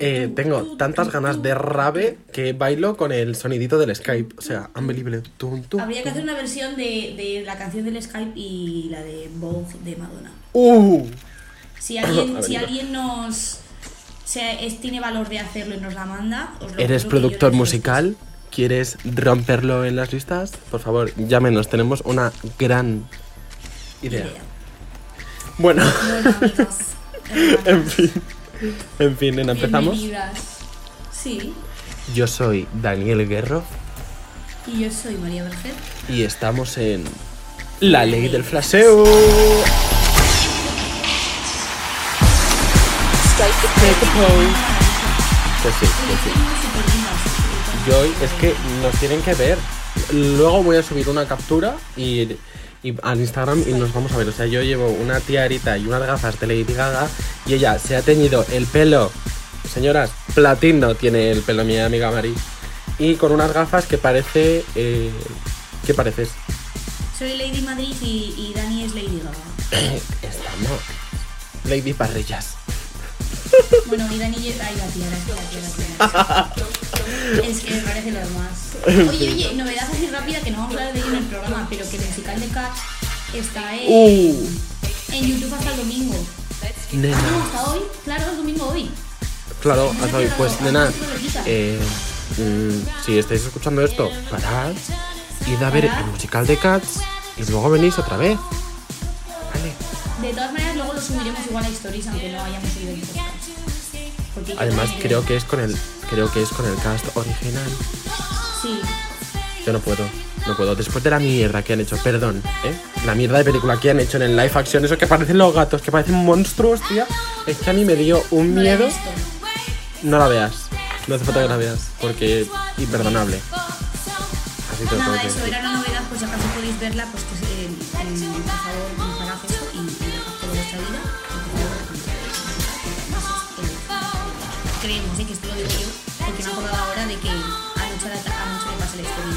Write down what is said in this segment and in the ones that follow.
Eh, tengo tantas ganas de tu. que bailo con el sonidito del Skype. O sea, unbelievable. Tum, tum, Habría que hacer una versión de, de la canción del Skype y la de Vogue de Madonna. ¡Uh! Si alguien, si alguien nos se, es- tiene valor de hacerlo y nos la manda, os lo ¿Eres productor musical? ¿Quieres romperlo en las listas? Por favor, llámenos. Tenemos una gran idea. Idea. Bueno, en fin. En fin, empezamos. bienvenidas. Sí, Yo soy Daniel Guerro y yo soy María Berger. y estamos en La Ley del Flaseo. Pues sí, pues sí. Yo hoy es que nos tienen que ver. Luego voy a subir una captura y, y al Instagram y nos vamos a ver. O sea, yo llevo una tiarita y unas gafas de Lady Gaga y ella se ha teñido el pelo. Señoras, platino tiene el pelo mi amiga Mari. Y con unas gafas que parece... Eh, ¿Qué pareces? Soy Lady Madrid y, y Dani es Lady Gaga. Estamos... Lady Parrillas. Bueno, y Dani es... Ay, la tía, la tía, la tía, la tía. Es que me parece lo más. Oye, oye, novedad así rápida que no vamos a hablar de ello en el programa, pero que el musical de Cats está en, Uh. en YouTube hasta el domingo. Nena. Ah, no, hasta hoy. Claro, es domingo hoy. Claro, hasta hoy. Pues nena, eh, mm, si estáis escuchando esto, parad, id a ver el musical de Cats y luego venís otra vez. De todas maneras, luego lo subiremos igual a Stories, aunque no hayamos subido el podcast. Además creo que es con el creo que es con el cast original. Sí. Yo no puedo, no puedo. Después de la mierda que han hecho, perdón, ¿eh? La mierda de película que han hecho en el live action, eso que parecen los gatos, que parecen monstruos, tía. Es que a mí me dio un No miedo. No la veas. No hace falta que la veas, porque imperdonable. Así te Nada, eso era una novedad, pues si acaso podéis verla, pues que eh, eh, por favor eso vuestra vida. Creemos eh, que esto lo digo yo, porque me he acordado ahora de que anoche, anoche le pasé la historia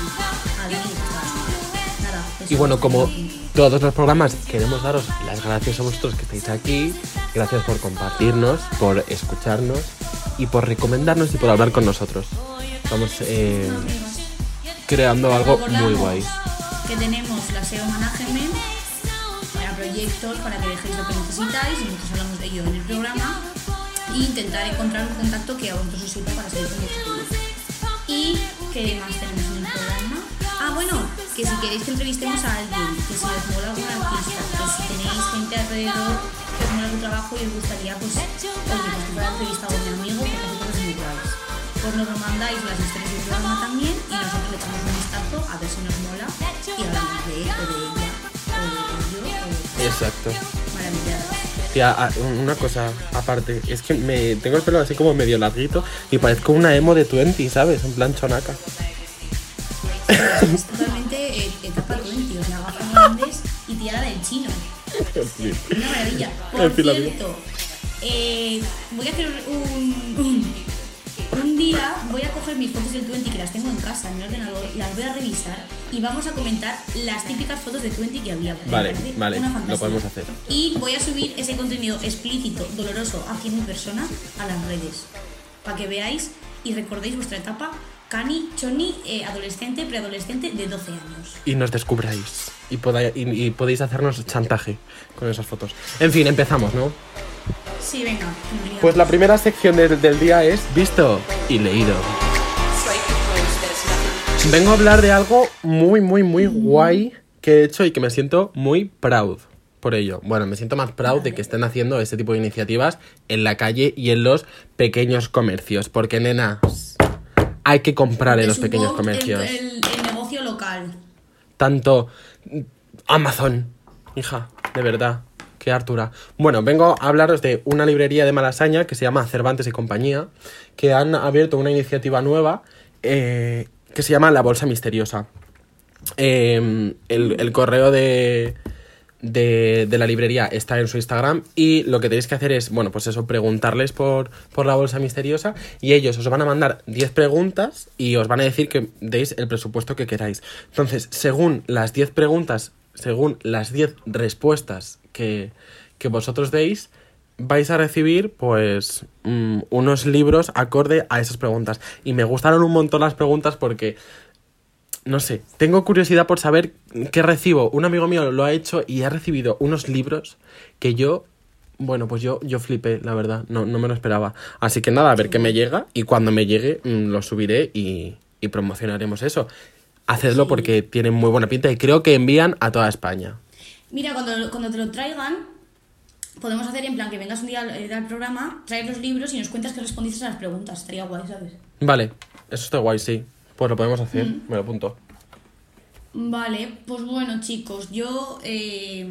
a Dani y. Nada, bueno, como todos los programas, queremos daros las gracias a vosotros que estáis aquí. Gracias por compartirnos, por escucharnos y por recomendarnos y por hablar con nosotros. Estamos eh, creando algo muy guay. Que tenemos la SEO Management para para que dejéis lo que necesitáis, y nosotros hablamos de ello en el programa, e intentar encontrar un contacto que a vosotros os sirva para seguir con proyecto. ¿Y qué más tenemos en el programa? Ah, bueno, que si queréis que entrevistemos a alguien, que si os mola algún artista, que si tenéis gente alrededor que os mola su trabajo y os gustaría, pues, oye, pues que fuera entrevistado a mi amigo, que cosas muy guays. Pues nos lo mandáis las historias del programa también y nosotros le echamos un vistazo a ver si nos mola y hablamos Exacto. ah, una cosa aparte, es que me tengo el pelo así como medio larguito y parezco una emo de 20, ¿sabes? En plan chonaca. Es totalmente eh, etapa 20, o sea, gafas grandes y tirada del chino. Una maravilla. Por cierto, eh, voy a hacer un, un, un día, voy a coger mis fotos del 20 que las tengo en casa, en mi ordenador, las voy a revisar y vamos a comentar las típicas fotos de 20 que había. Vale, vale, lo podemos hacer. Y voy a subir ese contenido explícito, doloroso, hacia mi persona a las redes. Para que veáis y recordéis vuestra etapa cani, choni, eh, adolescente, preadolescente de 12 años. y nos descubráis. Y, podáis- y- y podéis hacernos chantaje con esas fotos. En fin, empezamos, ¿no? Sí, venga, bienvenida. Pues la primera sección del, del día es visto y leído. Vengo a hablar de algo muy, muy, muy guay que he hecho y que me siento muy proud por ello. Bueno, me siento más proud de que estén haciendo este tipo de iniciativas en la calle y en los pequeños comercios. Porque, nena, hay que comprar en los pequeños comercios. El, el- el negocio local. tanto Amazon. Hija, de verdad. Qué hartura. Bueno, vengo a hablaros de una librería de Malasaña que se llama Cervantes y Compañía, que han abierto una iniciativa nueva eh, que se llama La Bolsa Misteriosa. El, el correo de, de, de la librería está en su Instagram y lo que tenéis que hacer es, bueno, pues eso, preguntarles por, por la bolsa misteriosa y ellos os van a mandar 10 preguntas y os van a decir que deis el presupuesto que queráis. Entonces, según las 10 preguntas, según las 10 respuestas que, que vosotros deis, vais a recibir pues mm, unos libros acorde a esas preguntas. Y me gustaron un montón las preguntas porque, no sé, tengo curiosidad por saber qué recibo. Un amigo mío lo ha hecho y ha recibido unos libros que yo, bueno, pues yo, yo flipé, la verdad, no, no me lo esperaba. Así que nada, a ver qué me llega y cuando me llegue mm, lo subiré y, y promocionaremos eso. Hacedlo Sí. porque tienen muy buena pinta y creo que envían a toda España. Mira, cuando, cuando te lo traigan, podemos hacer en plan que vengas un día al, eh, al programa, traes los libros y nos cuentas que respondiste a las preguntas. Estaría guay, ¿sabes? Vale, eso está guay, sí. Pues lo podemos hacer, me lo apunto. Vale, pues bueno, chicos, yo, eh,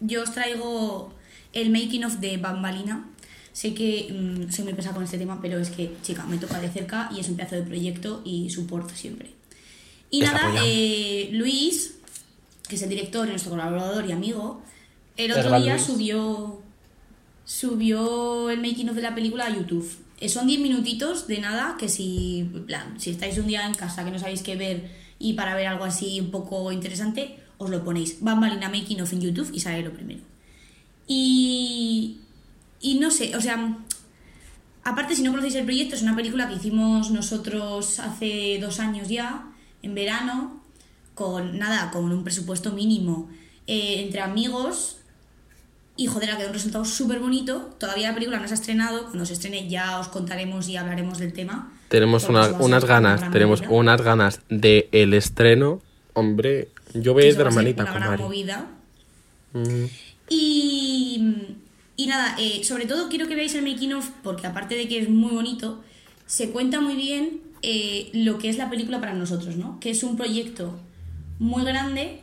yo os traigo el making of de Bambalina. Sé que mm, soy muy pesada con este tema, pero es que, chica, me toca de cerca y es un pedazo de proyecto y soporto siempre. Y nada, eh, Luis, que es el director, y nuestro colaborador y amigo, el otro día Luis. subió subió el making of de la película a YouTube. Eh, Son 10 minutitos de nada que si, plan, si estáis un día en casa que no sabéis qué ver y para ver algo así un poco interesante, os lo ponéis. Bambalina making of en YouTube y sale lo primero. Y, y no sé, o sea, aparte si no conocéis el proyecto, es una película que hicimos nosotros hace dos años ya, en verano, con nada, con un presupuesto mínimo, eh, entre amigos, y joder, ha quedado un resultado súper bonito. Todavía la película no se ha estrenado. Cuando se estrene ya os contaremos y hablaremos del tema. Tenemos una- unas una ganas, tenemos movida. unas ganas de el estreno. Hombre, yo eso de va a ser hermanita una con gran Mari. movida. Mm, Y, y nada, eh, sobre todo quiero que veáis el making of porque aparte de que es muy bonito, se cuenta muy bien eh, lo que es la película para nosotros, ¿no? Que es un proyecto muy grande,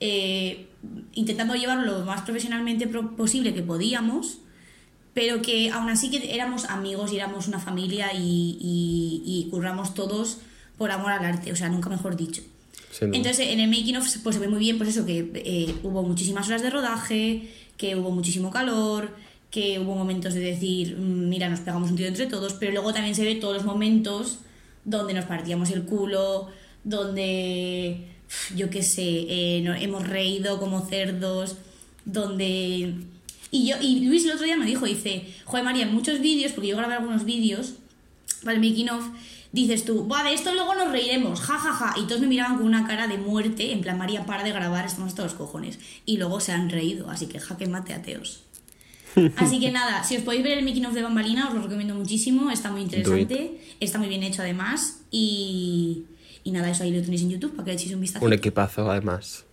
eh, intentando llevarlo lo más profesionalmente pro- posible que podíamos, pero que aún así que éramos amigos y éramos una familia y, y, y curramos todos por amor al arte, o sea, nunca mejor dicho. Entonces, en el making of pues, se ve muy bien, pues eso, que eh, hubo muchísimas horas de rodaje, que hubo muchísimo calor, que hubo momentos de decir, "Mm, mira, nos pegamos un tiro entre todos, pero luego también se ve todos los momentos donde nos partíamos el culo, donde, yo qué sé, eh, no- hemos reído como cerdos, donde... Y, yo, y Luis el otro día me dijo, dice, joder María, en muchos vídeos, porque yo grabé algunos vídeos, para el making of, dices tú, Buah, de esto luego nos reiremos, ja, ja, ja. Y todos me miraban con una cara de muerte, en plan, María, para de grabar, estamos los cojones. Y luego se han reído, así que jaque mate ateos. Así que nada, si os podéis ver el making of de Bambalina, os lo recomiendo muchísimo, está muy interesante, está muy bien hecho además. Y, y nada, eso ahí lo tenéis en YouTube para que le echéis un vistazo. Un equipazo, además.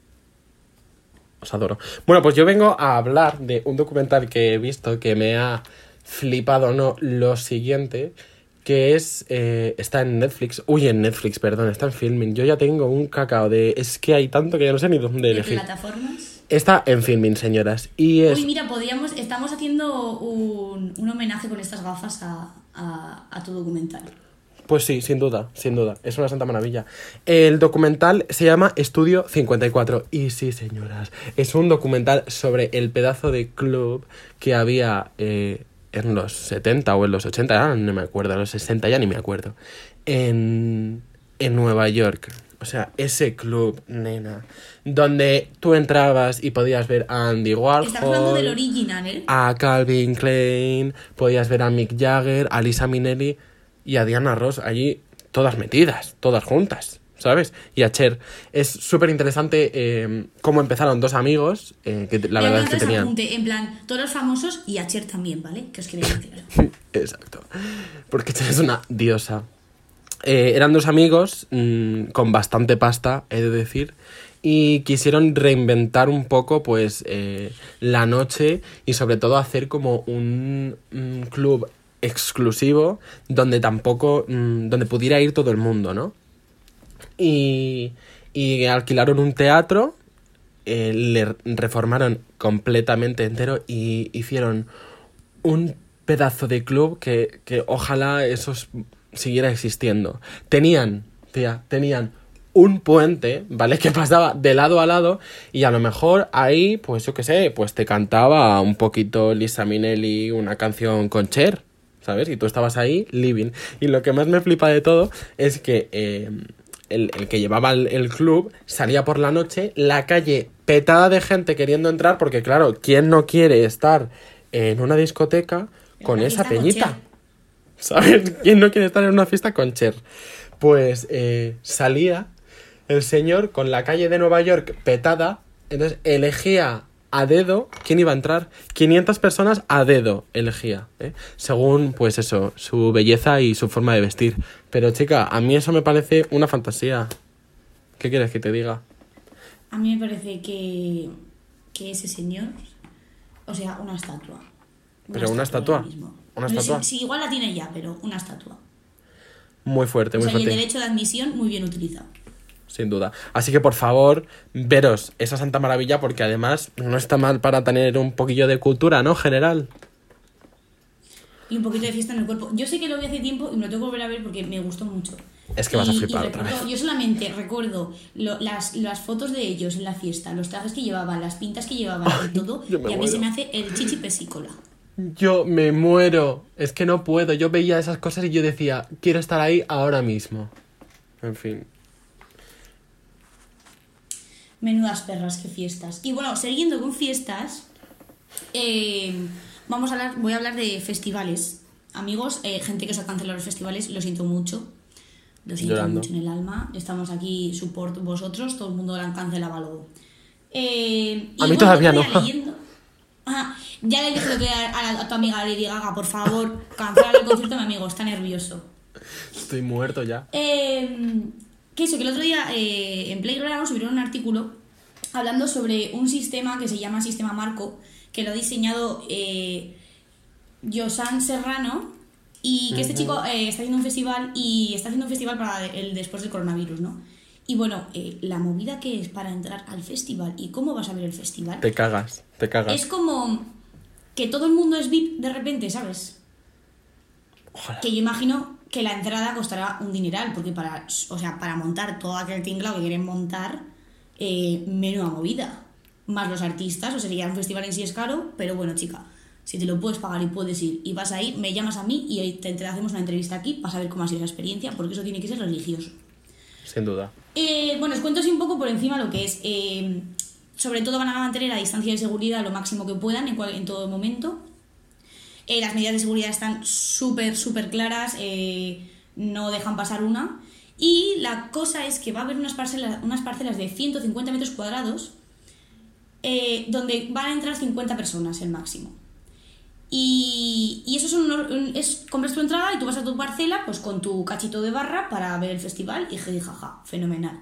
Os adoro. Bueno, pues yo vengo a hablar de un documental que he visto que me ha flipado, no, lo siguiente, que es, eh, está en Netflix, uy, en Netflix, perdón, está en Filming. Yo ya tengo un cacao de, es que hay tanto que ya no sé ni dónde ¿De elegir. plataformas? Está en Filming, señoras, y es... Uy, mira, podríamos, estamos haciendo un, un homenaje con estas gafas a, a, a tu documental. Pues sí, sin duda, sin duda. Es una santa maravilla. El documental se llama Estudio 54. Y sí, señoras, es un documental sobre el pedazo de club que había eh, en los 70 o en los 80, ya no me acuerdo, en los 60 ya ni me acuerdo, en, en Nueva York. O sea, ese club, nena, donde tú entrabas y podías ver a Andy Warhol. Estamos hablando del original, ¿eh? a Calvin Klein, podías ver a Mick Jagger, a Lisa Minnelli y a Diana Ross allí, todas metidas, todas juntas, ¿sabes? Y a Cher. Es súper interesante eh, cómo empezaron dos amigos, eh, que la verdad es que tenían... apunte, en plan, todos los famosos y a Cher también, ¿vale? Que os quería decir. Exacto. Porque Cher es una diosa. Eh, eran dos amigos mm, con bastante pasta, he de decir, y quisieron reinventar un poco, pues, la noche y sobre todo hacer como un, un club exclusivo donde tampoco, mm, donde pudiera ir todo el mundo, ¿no? Y, y alquilaron un teatro, eh, le reformaron completamente entero y hicieron un pedazo de club que, que ojalá eso siguiera existiendo. Tenían, tía, tenían un puente, ¿vale? Que pasaba de lado a lado y a lo mejor ahí, pues yo qué sé, pues te cantaba un poquito Lisa Minnelli una canción con Cher, ¿sabes? Y tú estabas ahí living. Y lo que más me flipa de todo es que eh, el, el que llevaba el, el club salía por la noche, la calle petada de gente queriendo entrar, porque claro, ¿quién no quiere estar en una discoteca con una esa peñita. ¿Sabes? ¿Quién no quiere estar en una fiesta con Cher? Pues eh, salía el señor con la calle de Nueva York petada, entonces elegía a dedo quién iba a entrar. 500 personas a dedo elegía, ¿eh? según pues eso, su belleza y su forma de vestir. Pero chica, a mí eso me parece una fantasía. ¿Qué quieres que te diga? A mí me parece que, que ese señor, o sea, una estatua. ¿Pero una estatua? ¿Una estatua? Si igual la tiene ya, pero una estatua. Muy fuerte, O muy sea, y el fuerte. derecho de admisión muy bien utilizado. Sin duda. Así que por favor, veros esa Santa Maravilla porque además no está mal para tener un poquillo de cultura, ¿no? General. Y un poquito de fiesta en el cuerpo. Yo sé que lo vi hace tiempo y me lo tengo que volver a ver porque me gustó mucho. Es que vas a flipar y otra vez. Yo solamente recuerdo lo- las, las fotos de ellos en la fiesta, los trajes que llevaban, las pintas que llevaban y todo. y a mí se me hace el chichi pesícola. Yo me muero. Es que no puedo. Yo veía esas cosas y yo decía, quiero estar ahí ahora mismo. En fin. Menudas perras, qué fiestas. Y bueno, siguiendo con fiestas, eh, vamos a hablar, voy a hablar de festivales. Amigos, eh, gente que os ha cancelado los festivales, lo siento mucho. Lo siento Llorando. mucho en el alma. Estamos aquí, support vosotros, todo el mundo lo han cancelado algo. Eh, A mí todavía otro día no. Ajá, ya le dije lo que a, a tu amiga Lady Gaga, por favor, cancela el concierto, mi amigo, está nervioso. Estoy muerto ya. Eh, que eso, que el otro día eh, en Playground subieron un artículo hablando sobre un sistema que se llama Sistema Marco, que lo ha diseñado eh, Josan Serrano y que este chico eh, está haciendo un festival y está haciendo un festival para el después del coronavirus, ¿no? Y bueno, eh, la movida que es para entrar al festival y cómo vas a ver el festival Te cagas, te cagas. es como que todo el mundo es VIP de repente, ¿sabes? Ojalá. Que yo imagino que la entrada costará un dineral, porque para, o sea, para montar todo aquel tinglado que quieren montar, eh, menuda movida. Más los artistas, o sería un festival en sí es caro, pero bueno, chica, si te lo puedes pagar y puedes ir y vas a ir, me llamas a mí y ahí te, te hacemos una entrevista aquí para saber cómo ha sido esa experiencia, porque eso tiene que ser religioso. Sin duda. Eh, bueno, os cuento así un poco por encima lo que es. eh, sobre todo van a mantener la distancia de seguridad lo máximo que puedan en, cual- en todo momento. Eh, las medidas de seguridad están súper, súper claras, eh, no dejan pasar una. Y la cosa es que va a haber unas parcelas, unas parcelas de 150 metros cuadrados eh, donde van a entrar 50 personas el máximo. Y, y eso son es, compras tu entrada y tú vas a tu parcela pues con tu cachito de barra para ver el festival y jiji, jaja, fenomenal.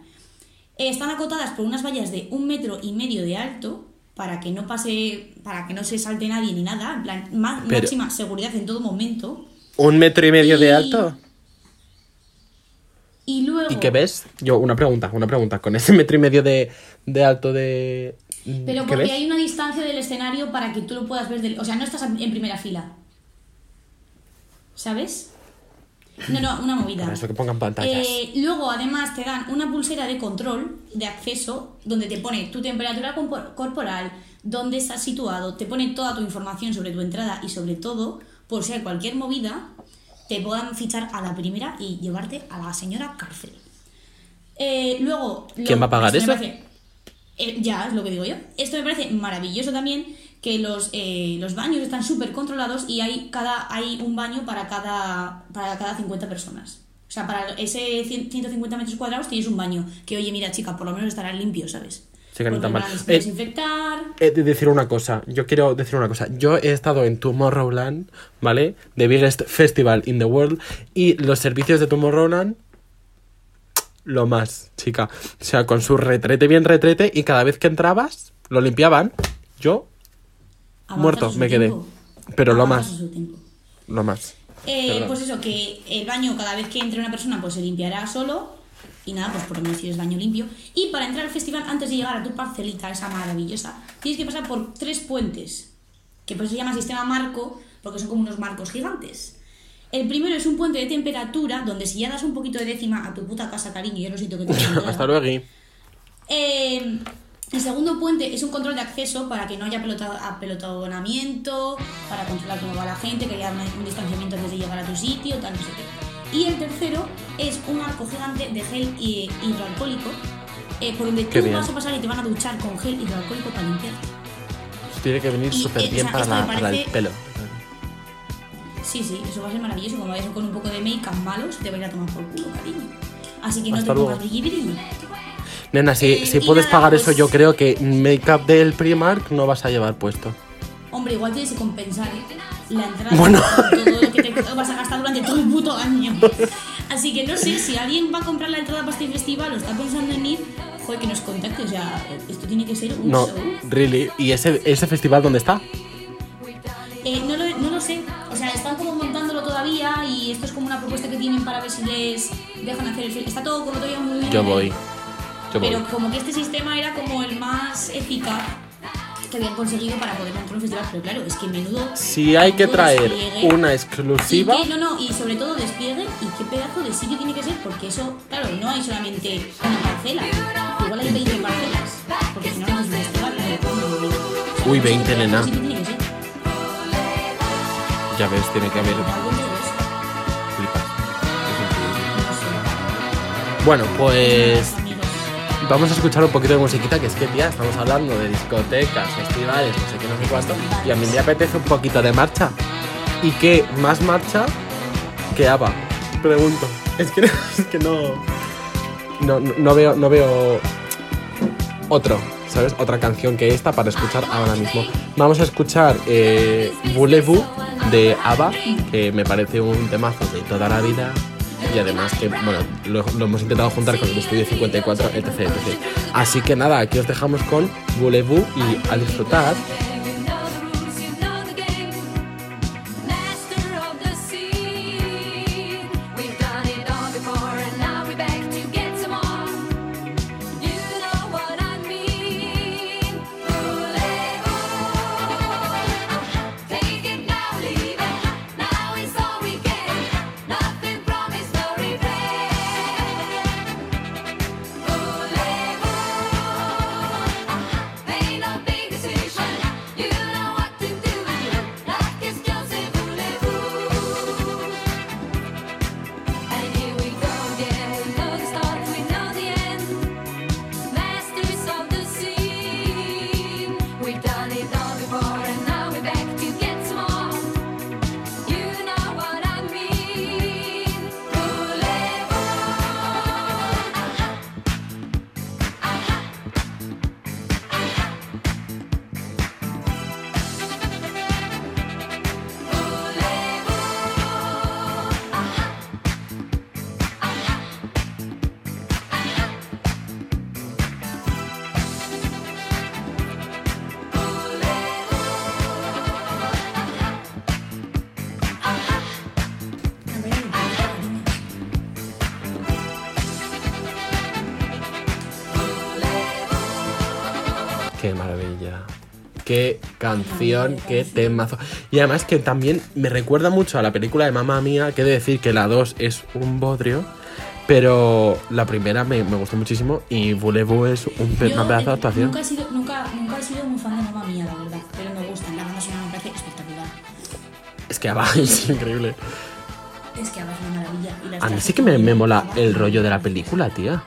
Están acotadas por unas vallas de un metro y medio de alto para que no pase, para que no se salte nadie ni nada, en plan, má- Pero- máxima seguridad en todo momento. ¿Un metro y medio de alto? Y luego... ¿Y qué ves? Yo, una pregunta, una pregunta. Con ese metro y medio de, de alto de... Pero ¿Qué porque ves? hay una distancia del escenario para que tú lo puedas ver, del- o sea, no estás en primera fila. ¿Sabes? No, no, una movida. Para eso que pongan pantallas. Eh, luego, además, te dan una pulsera de control de acceso donde te pone tu temperatura corporal, dónde estás situado, te pone toda tu información sobre tu entrada y sobre todo, por si hay cualquier movida, te puedan fichar a la primera y llevarte a la señora cárcel. Eh, luego... lo- ¿Quién va a pagar esto me eso? parece- eh, ya, es lo que digo yo. Esto me parece maravilloso también, que los, eh, los baños están súper controlados y hay, cada, hay un baño para cada, para cada 50 personas. O sea, para ese 100 150 metros cuadrados tienes un baño. Que, oye, mira, chica, por lo menos estará limpio, ¿sabes? Sí, que no tan mal. a Eh, desinfectar... He de decir una cosa, yo quiero decir una cosa. Yo he estado en Tomorrowland, ¿vale? The biggest festival in the world. Y los servicios de Tomorrowland, lo más, chica. O sea, con su retrete bien retrete y cada vez que entrabas, lo limpiaban. Yo, muerto, me quedé. Pero lo más, lo más. Eh, pues eso, que el baño cada vez que entre una persona pues se limpiará solo y nada, pues por lo menos tienes baño limpio. Y para entrar al festival, antes de llegar a tu parcelita, esa maravillosa, tienes que pasar por tres puentes, que por eso se llama sistema marco, porque son como unos marcos gigantes. El primero es un puente de temperatura, donde si ya das un poquito de décima a tu puta casa, cariño, yo no siento que te Hasta luego. eh, el segundo puente es un control de acceso para que no haya apelotonamiento, para controlar cómo va la gente, que haya un distanciamiento antes de llegar a tu sitio, tal, no sé qué. Y el tercero es un arco gigante de gel hi- hidroalcohólico, eh, por donde Qué tú bien. vas a pasar y te van a duchar con gel hidroalcohólico para limpiarte. tiene que venir súper eh, o bien sea, para, la- el pelo. Sí, sí, eso va a ser maravilloso. Como vayas con un poco de make-up malo, se te va a ir a tomar por culo, cariño. Así que no te pongas luego. brilli brilli. Nena, si, si puedes pagar pues- eso, yo creo que make-up del Primark no vas a llevar puesto. Hombre, igual tienes que compensar la entrada Bueno. todo lo que te vas a gastar durante todo el puto año. Así que no sé, si alguien va a comprar la entrada para este festival o está pensando en ir, joder, que nos contacte. O sea, esto tiene que ser un No, show. really. ¿Y ese, ese festival dónde está? Eh, no, lo, no lo sé. O sea, están como montándolo todavía y esto es como una propuesta que tienen para ver si les dejan hacer el fe- Está todo como todavía muy bien. Yo voy. Pero como que este sistema era como el más eficaz que habían conseguido para poder montar un festival. Pero claro, es que menudo. Si hay que traer una Y exclusiva, que- no, no, y sobre todo despliegue y qué pedazo de sitio tiene que ser, porque eso, claro, no hay solamente una parcela, igual hay 20 parcelas, porque si no, no es un festival. ¿no? Uy, O sea, 20, ese pedazo de nena. sitio tiene que ser. ya ves, tiene que haber flipas. Bueno, pues. Vamos a escuchar un poquito de musiquita, que es que, tía, estamos hablando de discotecas, festivales, no sé qué, no sé cuánto, y a mí me apetece un poquito de marcha. ¿Y qué más marcha que ABBA? Pregunto. Es que, es que no, no, no- veo, no veo otro, ¿sabes? Otra canción que esta para escuchar ahora mismo. Vamos a escuchar eh, Voulez-vous de ABBA, que me parece un temazo de toda la vida. Y además que, bueno, lo, hemos intentado juntar con el estudio 54, etc, etc. Así que nada, aquí os dejamos con Voulez-vous y a disfrutar. Qué canción, qué temazo. Y además que también me recuerda mucho a la película de Mamma Mía, que he de decir que la 2 es un bodrio, pero la primera me, me gustó muchísimo y Voulez-vous es un pe- Yo, una pedazo de eh, actuación. Nunca he, sido, nunca, nunca he sido muy fan de Mamma Mía, la verdad. Pero me gustan. La banda sonora me parece espectacular. Es que ABBA es increíble. Es que ABBA es una maravilla. A mí sí que me, me mola el rollo de la película, tía.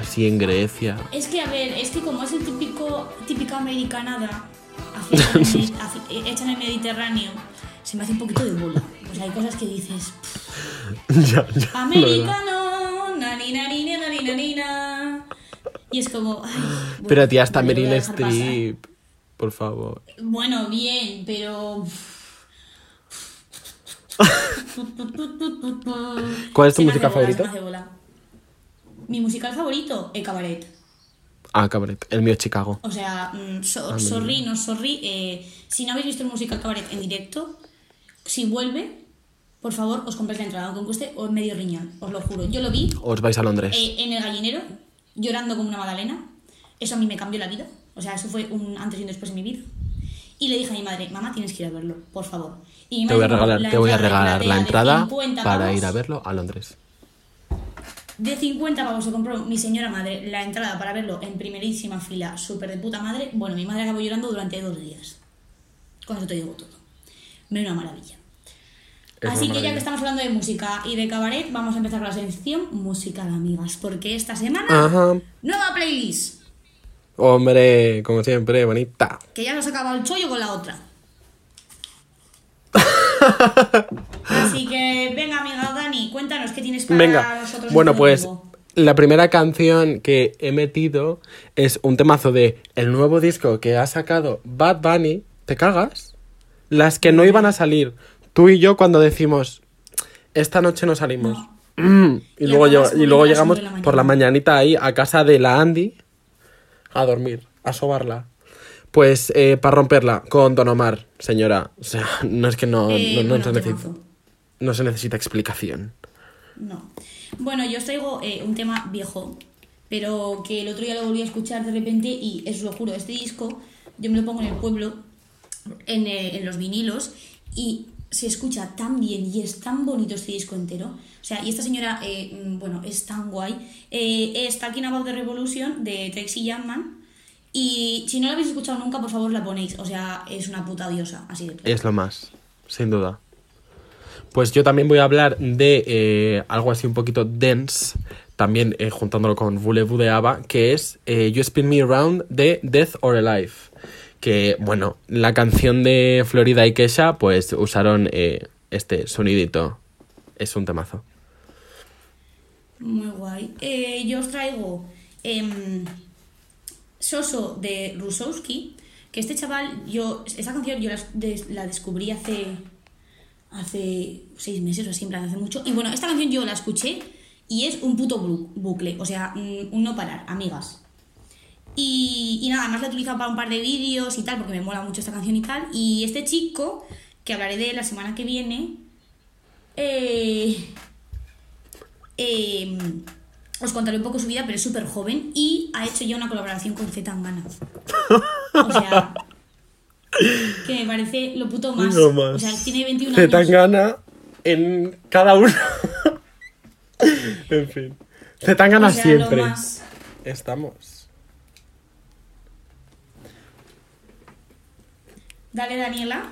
Así en Grecia. Es que, a ver, es que como es el típico, típica americanada eh, hecha en el Mediterráneo, se me hace un poquito de bola. Sea, hay cosas que dices, ya, ya. americano, nani, nani, nani, nani, na. Y es como, ay, bueno, Pero tía, hasta Meryl. Streep. Por favor. Bueno, bien, pero... ¿Cuál es tu Se música favorita? bola. Mi musical favorito, El Cabaret. Ah, cabaret. El mío es Chicago. O sea, mm, so- Ah, sorry, no sorry. eh, si no habéis visto el musical Cabaret en directo, si vuelve, por favor, os compréis la entrada, aunque cueste os medio riñón, os lo juro. Yo lo vi Os vais a Londres. eh, en el gallinero, llorando como una magdalena. Eso a mí me cambió la vida. O sea, eso fue un antes y un después en mi vida. Y le dije a mi madre, mamá, tienes que ir a verlo, por favor. Y mi te voy a madre, regalar, la te voy a regalar la entrada 50 para ir a verlo a Londres. De 50 pavos se compró mi señora madre la entrada para verlo en primerísima fila, súper de puta madre. Bueno, mi madre acabó llorando durante dos días. Con eso te digo todo. Me una maravilla. Es Así que ya que estamos hablando de música y de cabaret, vamos a empezar con la sección Música de Amigas. Porque esta semana, Ajá. nueva playlist. Hombre, como siempre, bonita. Que ya nos ha acabado el chollo con la otra. Así que, venga, amiga Dani, cuéntanos qué tienes para Venga, nosotros. bueno, pues la primera canción que he metido es un temazo de el nuevo disco que ha sacado Bad Bunny. ¿Te cagas? Las que no iban a salir. Tú y yo cuando decimos, esta noche no salimos. Mm, y, Y luego, llega- y luego llegamos la por la mañanita ahí a casa de la Andy a dormir, a sobarla. Pues eh, para romperla con Don Omar, señora. O sea, no es que no, Eh, no, no bueno, se necesita, temazo. no se necesita explicación. No. Bueno, yo os traigo eh, un tema viejo, pero que el otro día lo volví a escuchar de repente y os lo juro, este disco yo me lo pongo en el pueblo, en, eh, en los vinilos, y se escucha tan bien y es tan bonito este disco entero. O sea, y esta señora, eh, mm, bueno, es tan guay. Eh, es Talking About the Revolution de Trixie Youngman. Y si no la habéis escuchado nunca, por favor la ponéis. O sea, es una puta diosa, así de claro. Es lo más, sin duda. Pues yo también voy a hablar de eh, algo así un poquito dense, también eh, juntándolo con Voulez-vous de ABBA, que es eh, You Spin Me Around de Death or Alive. Que, bueno, la canción de Florida y Kesha, pues usaron eh, este sonidito. Es un temazo. Muy guay. Yo os traigo em, Soso de Rusowski, que este chaval, yo, esta canción yo la, des- la descubrí hace, hace seis meses o así, en hace mucho. Y bueno, esta canción yo la escuché y es un puto bucle, o sea, un no parar, amigas. Y, y nada, además la he utilizado para un par de vídeos y tal, porque me mola mucho esta canción y tal. Y este chico, que hablaré de la semana que viene, eh, eh, os contaré un poco su vida, pero es súper joven y ha hecho ya una colaboración con Z Tangana. O sea, que me parece lo puto más. O sea, tiene 21 Se años. tan gana en cada uno. en fin. Se tan gana O sea, siempre. Más. Estamos. Dale, Daniela.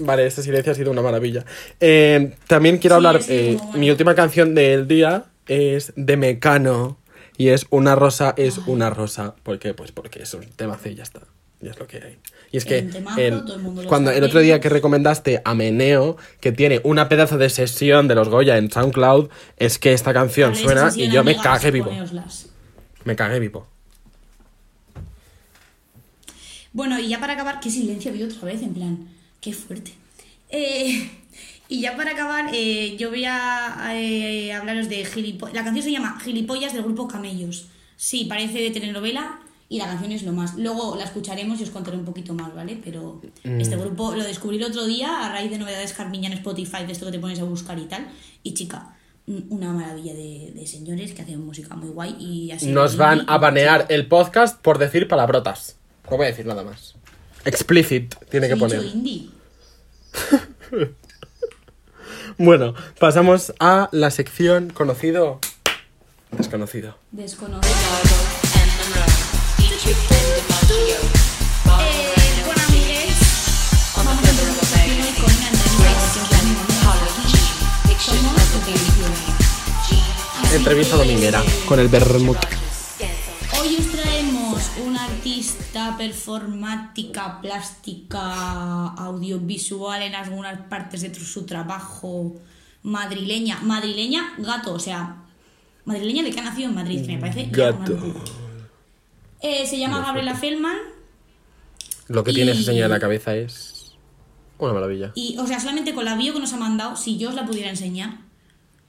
Vale, este silencio ha sido una maravilla. Eh, también quiero Sí, hablar. eh, bueno. Mi última canción del día es de Mecano. Y es Una rosa es una rosa. ¿Por qué? Pues porque es un temazo y ya está. Y es lo que hay. Y es que temazo, el- cuando el otro día que recomendaste a Meneo, que tiene una pedazo de sesión de los Goya en SoundCloud, es que esta canción Vale, suena y yo me cagué vivo. Me cagué vivo. Bueno, y ya para acabar, qué silencio había otra vez, en plan, qué fuerte. Eh, y ya para acabar, eh, yo voy a eh, hablaros de Gilipollas. La canción se llama Gilipollas del grupo Camellos. Sí, parece de telenovela y la canción es lo más. Luego la escucharemos y os contaré un poquito más, ¿vale? Pero este grupo lo descubrí el otro día a raíz de novedades Carmiña en Spotify, de esto que te pones a buscar y tal. Y chica, un- una maravilla de, de señores que hacen música muy guay y así. Nos van a y banear el podcast por decir palabrotas. No voy a decir nada más. Explicit tiene que poner. indie. Bueno, pasamos a la sección conocido. Desconocido. Desconocido. Eh, bueno, amigues, vamos a performática, plástica, audiovisual en algunas partes de su trabajo, madrileña. Madrileña, gato, o sea, madrileña de que ha nacido en Madrid, que me parece Gato. Eh, se llama Gabriela Feldman Lo que tiene ese Y- señor en la cabeza es. Una maravilla. y, o sea, solamente con la bio que nos ha mandado, si yo os la pudiera enseñar,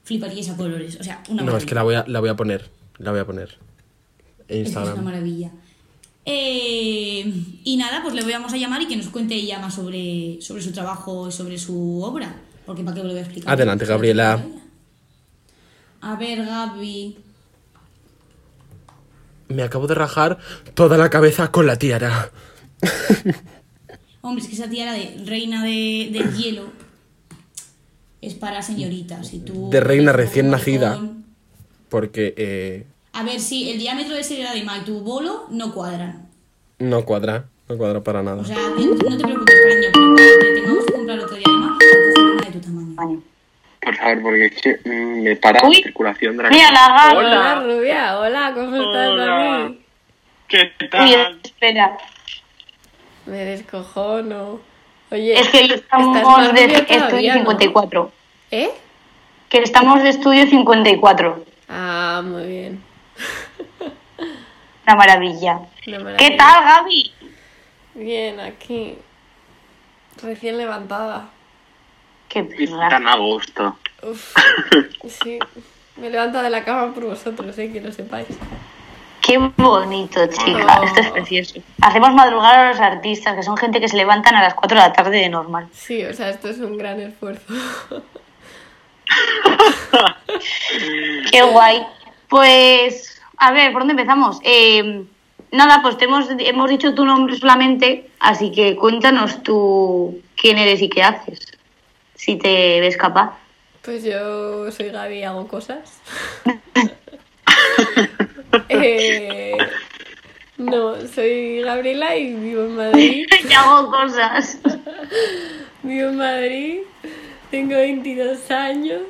fliparíais a colores. O sea, una No, maravilla. es que la voy a, la voy a poner. La voy a poner. En Es que es una Instagram. maravilla. Eh, y nada, pues le vamos a llamar y que nos cuente ella más sobre, sobre su trabajo y sobre su obra. Porque para qué os lo voy a explicar. Adelante, Gabriela. a ver, Gaby. Me acabo de rajar toda la cabeza con la tiara. Hombre, es que esa tiara de reina de, del hielo es para señoritas. Y tú De reina recién nacida. Porque eh, A ver, si el diámetro de ese diadema y tu bolo no cuadran. no cuadra. No cuadra para nada. O sea, no te preocupes, cariño, pero te tengamos que comprar otro diadema, una de tu tamaño. Por favor, porque es que me para la circulación de la Mira la gata. Hola, rubia. Hola, ¿cómo estás, Hola. ¿Qué Uy, tal? espera. Me descojono. Oye, Es que estamos estás de estudio todavía, ¿no? 54. ¿Eh? Que estamos de estudio 54. Ah, muy bien. Una maravilla. Una ¿Qué tal, Gaby? Bien, aquí. Recién levantada. Qué perra. tan a gusto. Uf, sí. Me levanto de la cama por vosotros, eh, que lo sepáis. Qué bonito, chica. Oh. Esto es precioso. Hacemos madrugar a los artistas, que son gente que se levantan a las 4 de la tarde de normal. Sí, o sea, esto es un gran esfuerzo. Qué guay. Pues, a ver, ¿por dónde empezamos? Eh, nada, pues te hemos, hemos dicho tu nombre solamente, así que cuéntanos tú quién eres y qué haces, si te ves capaz. Pues yo soy Gaby y hago cosas. Eh, no, soy Gabriela y vivo en Madrid. Te hago cosas. Vivo en Madrid, tengo 22 años,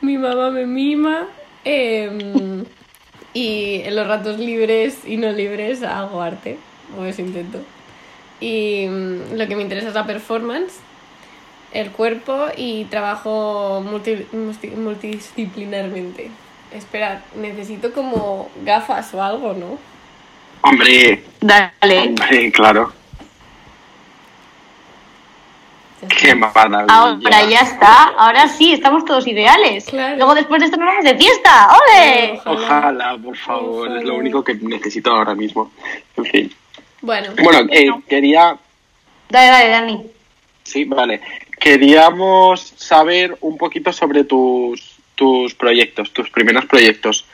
mi mamá me mima em, y en los ratos libres y no libres hago arte, o eso intento. Y mm, lo que me interesa es la performance, el cuerpo y trabajo multi- multi- multidisciplinarmente. Esperad, necesito como gafas o algo, ¿no? Hombre, Dale. hombre, claro. Qué maravilla. Ahora ya está, ahora sí, estamos todos ideales. Claro. Luego después de esto nos vamos de fiesta, ¡ole! Ojalá, por favor, es lo único que necesito ahora mismo. En fin. Bueno, Bueno, eh, quería. Dale, dale, Dani. Sí, vale. Queríamos saber un poquito sobre tus, tus proyectos, tus primeros proyectos.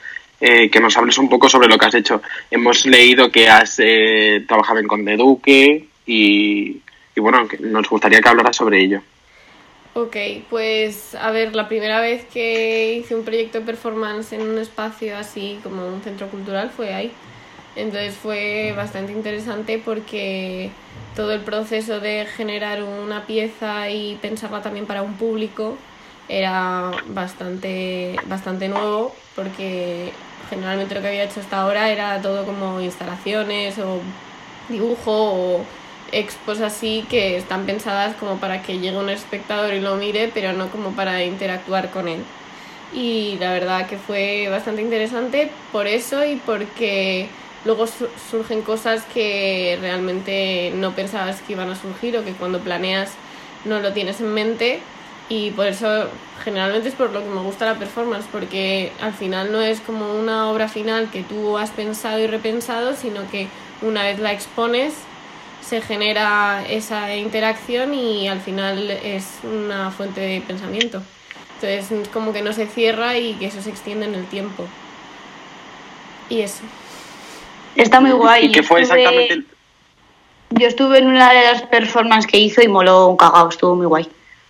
Eh, que nos hables un poco sobre lo que has hecho. Hemos leído que has eh, trabajado en Conde Duque y, y bueno, nos gustaría que hablaras sobre ello. Ok, pues a ver, la primera vez que hice un proyecto de performance en un espacio así como un centro cultural fue ahí. Entonces fue bastante interesante porque todo el proceso de generar una pieza y pensarla también para un público era bastante, bastante nuevo porque generalmente lo que había hecho hasta ahora era todo como instalaciones o dibujo o expos así que están pensadas como para que llegue un espectador y lo mire, pero no como para interactuar con él. Y la verdad que fue bastante interesante por eso y porque luego su- surgen cosas que realmente no pensabas que iban a surgir o que cuando planeas no lo tienes en mente y por eso generalmente es por lo que me gusta la performance porque al final no es como una obra final que tú has pensado y repensado sino que una vez la expones se genera esa interacción y al final es una fuente de pensamiento entonces es como que no se cierra y que eso se extiende en el tiempo y eso Está muy guay. ¿Y qué fue Estuve- exactamente el- Yo estuve en una de las performances que hizo y moló un cagao, estuvo muy guay.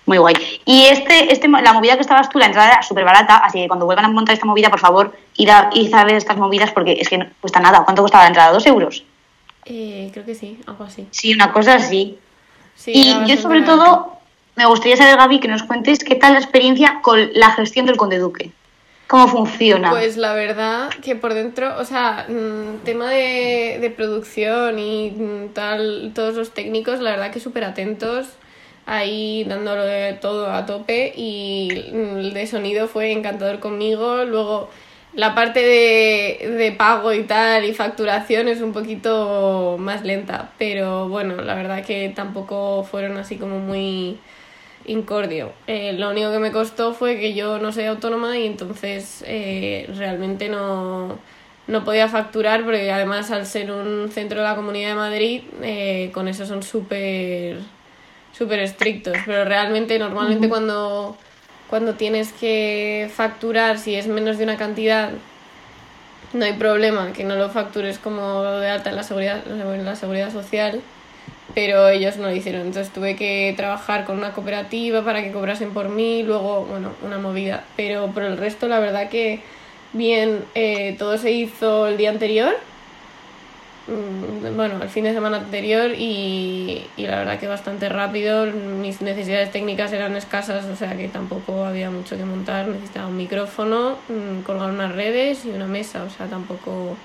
Muy guay. Y este, este, la movida que estabas tú, la entrada era súper barata, así que cuando vuelvan a montar esta movida, por favor, id a, id a ver estas movidas porque es que no cuesta nada. ¿Cuánto costaba la entrada? ¿Dos euros? Eh, creo que sí algo así Sí, una cosa así. Sí, y yo sobre todo me gustaría saber, Gaby, que nos cuentes qué tal la experiencia con la gestión del Conde Duque. ¿Cómo funciona? Pues la verdad que por dentro, o sea, mm, tema de, de producción y mm, tal, todos los técnicos, la verdad que súper atentos, ahí dándolo de todo a tope y mm, el de sonido fue encantador conmigo. Luego la parte de, de pago y tal y facturación es un poquito más lenta, pero bueno, la verdad que tampoco fueron así como muy incordio. Eh, lo único que me costó fue que yo no soy autónoma y entonces eh, realmente no, no podía facturar porque además al ser un centro de la Comunidad de Madrid eh, con eso son súper súper estrictos, pero realmente normalmente cuando, cuando tienes que facturar si es menos de una cantidad no hay problema que no lo factures como de alta en la seguridad, en la seguridad social pero ellos no lo hicieron. Entonces tuve que trabajar con una cooperativa para que cobrasen por mí, luego, bueno, una movida. Pero por el resto, la verdad que bien, eh, todo se hizo el día anterior, bueno, el fin de semana anterior y, y la verdad que bastante rápido. Mis necesidades técnicas eran escasas, o sea que tampoco había mucho que montar. Necesitaba un micrófono, mm, colgar unas redes y una mesa, o sea, tampoco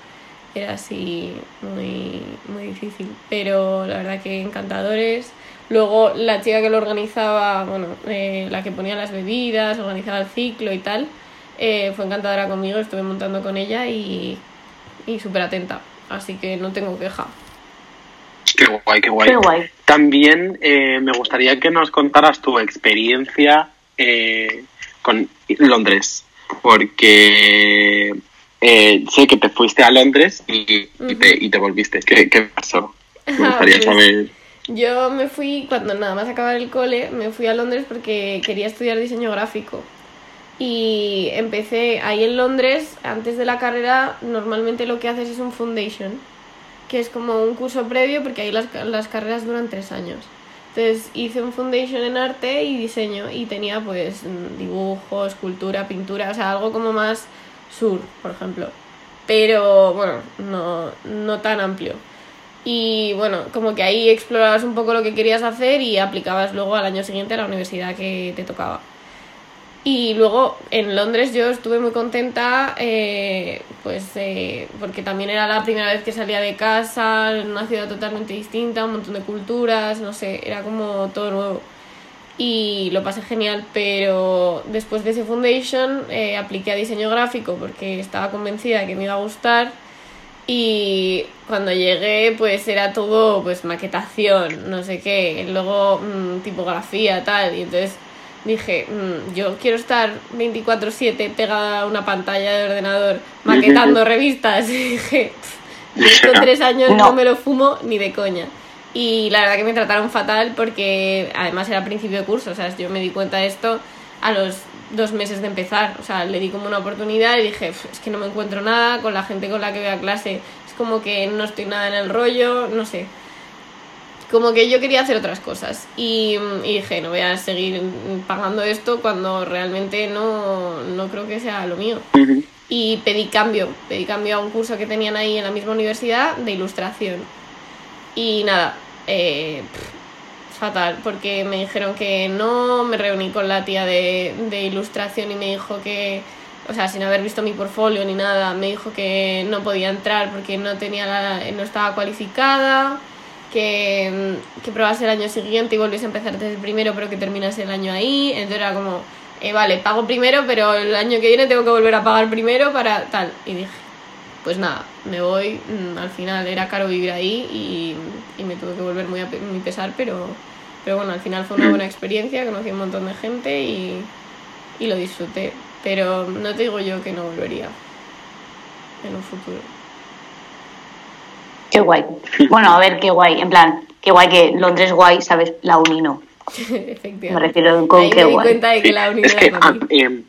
era así muy, muy difícil. Pero la verdad que encantadores. Luego la chica que lo organizaba, bueno, eh, la que ponía las bebidas, organizaba el ciclo y tal, eh, fue encantadora conmigo, estuve montando con ella y, y súper atenta. Así que no tengo queja. Qué guay, qué guay. Qué guay. También eh, me gustaría que nos contaras tu experiencia eh, con Londres, porque eh, sé que te fuiste a Londres y, y te, y te volviste. ¿Qué, qué pasó? Me gustaría Pues, saber. Yo me fui, cuando nada más acabar el cole, me fui a Londres porque quería estudiar diseño gráfico. Y empecé ahí en Londres, antes de la carrera, normalmente lo que haces es un foundation, que es como un curso previo porque ahí las, las carreras duran tres años. Entonces hice un foundation en arte y diseño y tenía pues dibujo, escultura, pintura, o sea, algo como más sur, por ejemplo. Pero bueno, no, no tan amplio. Y bueno, como que ahí explorabas un poco lo que querías hacer y aplicabas luego al año siguiente a la universidad que te tocaba. Y luego en Londres yo estuve muy contenta, eh, pues eh, porque también era la primera vez que salía de casa, en una ciudad totalmente distinta, un montón de culturas, no sé, era como todo nuevo. Y lo pasé genial, pero después de ese foundation eh, apliqué a diseño gráfico porque estaba convencida que me iba a gustar. Y cuando llegué, pues era todo pues maquetación, no sé qué, luego mm, tipografía, tal. Y entonces dije, mm, yo quiero estar 24-7 pegada a una pantalla de ordenador maquetando revistas. Y dije, "Pff, yo estos tres años no. No. me lo fumo ni de coña. Y la verdad que me trataron fatal porque además era principio de curso, o sea, yo me di cuenta de esto a los dos meses de empezar, o sea, le di como una oportunidad y dije, "Pff, es que no me encuentro nada con la gente con la que voy a clase, es como que no estoy nada en el rollo, no sé como que yo quería hacer otras cosas y, y dije, no voy a seguir pagando esto cuando realmente no, no creo que sea lo mío. Y pedí cambio, pedí cambio a un curso que tenían ahí en la misma universidad de ilustración. Y nada, eh, pff, fatal, porque me dijeron que no, me reuní con la tía de, de ilustración y me dijo que, o sea, sin haber visto mi portfolio ni nada, me dijo que no podía entrar porque no, tenía la, no estaba cualificada que, mm, que probase el año siguiente y volviese a empezar desde el primero, pero que terminase el año ahí. Entonces era como, eh, vale, pago primero, pero el año que viene tengo que volver a pagar primero para tal. Y dije, pues nada, me voy. mm, Al final era caro vivir ahí y, y me tuve que volver muy a pesar, pero, pero bueno, al final fue una buena experiencia, conocí un montón de gente y, y lo disfruté. Pero no te digo yo que no volvería en un futuro. Qué guay. Bueno, a ver, qué guay. En plan, qué guay que Londres guay, ¿sabes? La uni no. Efectivamente. Me refiero con Ahí qué me di guay. cuenta de que Sí, la es unidad que eh,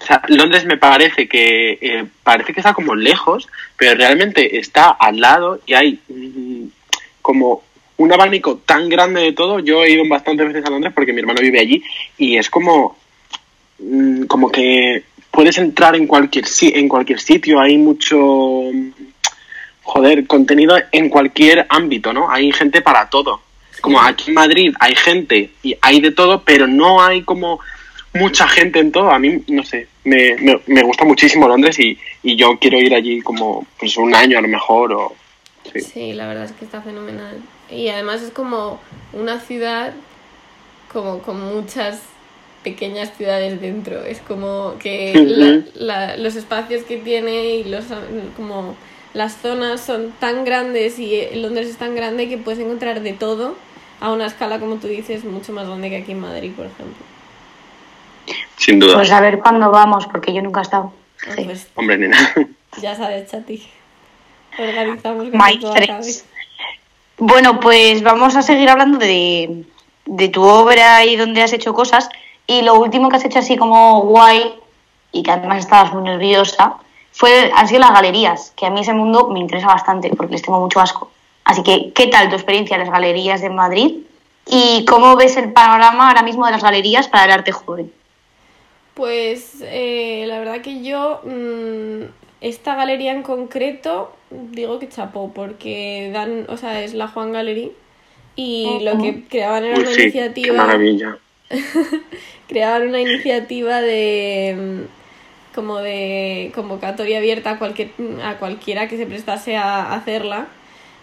o sea, Londres me parece que eh, parece que está como lejos, pero realmente está al lado y hay mm, como un abanico tan grande de todo. Yo he ido bastantes veces a Londres porque mi hermano vive allí y es como mm, como que puedes entrar en cualquier si- en cualquier sitio. Hay mucho joder contenido en cualquier ámbito, ¿no? Hay gente para todo. Como aquí en Madrid hay gente y hay de todo, pero no hay como mucha gente en todo. A mí, no sé, me, me, me gusta muchísimo Londres y, y yo quiero ir allí como pues un año a lo mejor o... Sí. Sí, la verdad es que está fenomenal. Y además es como una ciudad como con muchas pequeñas ciudades dentro. Es como que la- la- los espacios que tiene y los como las zonas son tan grandes y eh, Londres es tan grande que puedes encontrar de todo a una escala, como tú dices, mucho más grande que aquí en Madrid, por ejemplo. Sin duda. Pues a ver cuándo vamos, porque yo nunca he estado. Ah, Sí. Pues Hombre, nena. ya sabes, Chati. Organizamos acabe. Bueno, pues vamos a seguir hablando de, de tu obra y dónde has hecho cosas. Y lo último que has hecho así como guay, y que además estabas muy nerviosa, fue, han sido las galerías, que a mí ese mundo me interesa bastante porque les tengo mucho asco. Así que, ¿qué tal tu experiencia en las galerías de Madrid? ¿Y cómo ves el panorama ahora mismo de las galerías para el arte joven? Pues eh, la verdad que yo mm, esta galería en concreto digo que chapó porque dan, o sea, es la Juan Gallery y lo que creaban era Uy, una sí, qué iniciativa maravilla. creaban una iniciativa de como de convocatoria abierta a, cualquier, a cualquiera que se prestase a hacerla.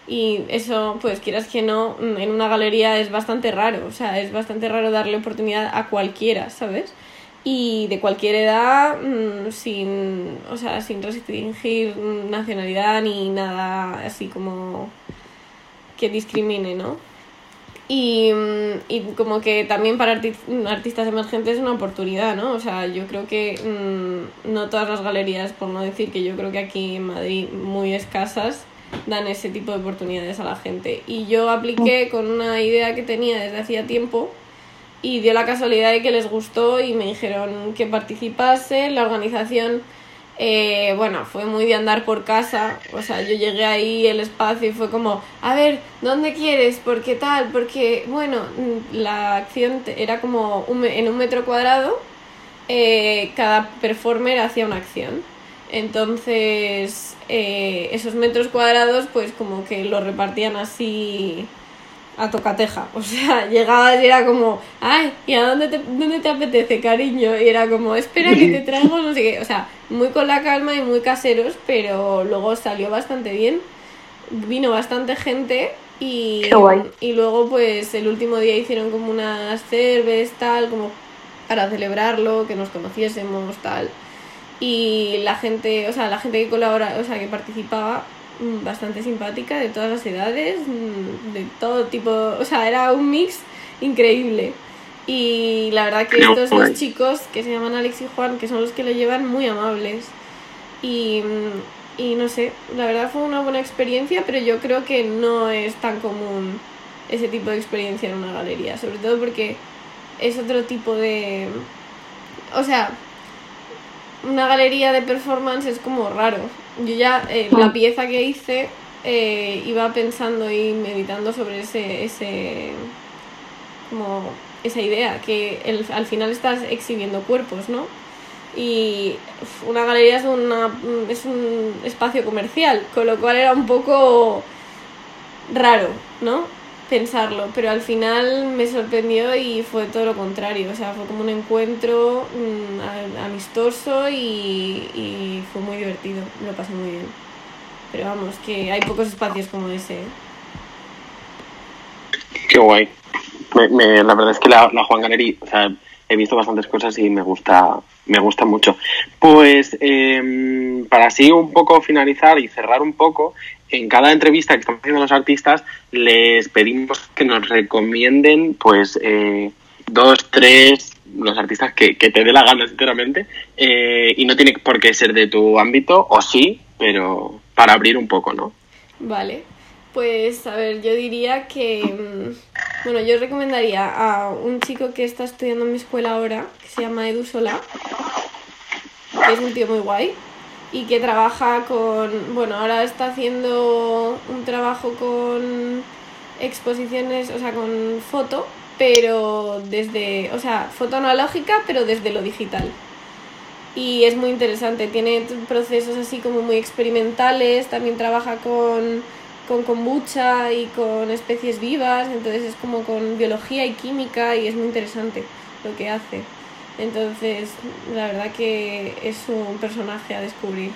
Y eso, pues quieras que no, en una galería es bastante raro, o sea, es bastante raro darle oportunidad a cualquiera, ¿sabes? Y de cualquier edad, mm, sin, o sea, sin restringir nacionalidad ni nada así como que discrimine, ¿no? Y, mm, y como que también para arti- artistas emergentes es una oportunidad, ¿no? O sea, yo creo que mm, no todas las galerías, por no decir que yo creo que aquí en Madrid muy escasas, dan ese tipo de oportunidades a la gente. Y yo apliqué con una idea que tenía desde hacía tiempo y dio la casualidad de que les gustó y me dijeron que participase. La organización, eh, bueno, fue muy de andar por casa. O sea, yo llegué ahí, el espacio, y fue como, a ver, ¿dónde quieres? ¿Por qué tal? Porque, bueno, mm, la acción era como un en un metro cuadrado, eh, cada performer hacía una acción. Entonces, eh, esos metros cuadrados, pues como que lo repartían así a tocateja. O sea, llegabas y era como, ay, ¿y a dónde te, dónde te apetece, cariño? Y era como, espera que te traigo, no sé qué. O sea, muy con la calma y muy caseros, pero luego salió bastante bien. Vino bastante gente y, Qué guay. y luego pues el último día hicieron como unas cervezas, tal, como para celebrarlo, que nos conociésemos, tal. Y la gente, o sea, la gente que colabora, o sea, que participaba, bastante simpática, de todas las edades, mm, de todo tipo, o sea, era un mix increíble. Y la verdad que estos dos chicos, que se llaman Alex y Juan, que son los que lo llevan, muy amables. Y, mm, y no sé, la verdad fue una buena experiencia, pero yo creo que no es tan común ese tipo de experiencia en una galería, sobre todo porque es otro tipo de... O sea, una galería de performance es como raro. Yo ya, eh, la pieza que hice, eh, iba pensando y meditando sobre ese, ese como esa idea, que el- al final estás exhibiendo cuerpos, ¿no? Y una galería es, una, es un espacio comercial, con lo cual era un poco raro, ¿no? Pensarlo, pero al final me sorprendió y fue todo lo contrario, o sea, fue como un encuentro mm, amistoso y, fue muy divertido, lo pasé muy bien. Pero vamos, que hay pocos espacios como ese. ¿eh? Qué guay. Me- me- la verdad es que la, la Juan Gallery, o sea, he visto bastantes cosas y me gusta, me gusta mucho. Pues em, para así un poco finalizar y cerrar un poco, en cada entrevista que estamos haciendo los artistas, les pedimos que nos recomienden, pues, eh, dos, tres, los artistas que, que te dé la gana, sinceramente. Eh, y no tiene por qué ser de tu ámbito, o sí, pero para abrir un poco, ¿no? Vale, pues a ver, yo diría que, mm, bueno, yo recomendaría a un chico que está estudiando en mi escuela ahora, que se llama Edu Solá, que es un tío muy guay y que trabaja con, bueno, ahora está haciendo un trabajo con exposiciones, o sea, con foto, pero desde, o sea, foto analógica, pero desde lo digital y es muy interesante. Tiene procesos así como muy experimentales, también trabaja con, con kombucha y con especies vivas, entonces es como con biología y química y es muy interesante lo que hace. Entonces, la verdad que es un personaje a descubrir.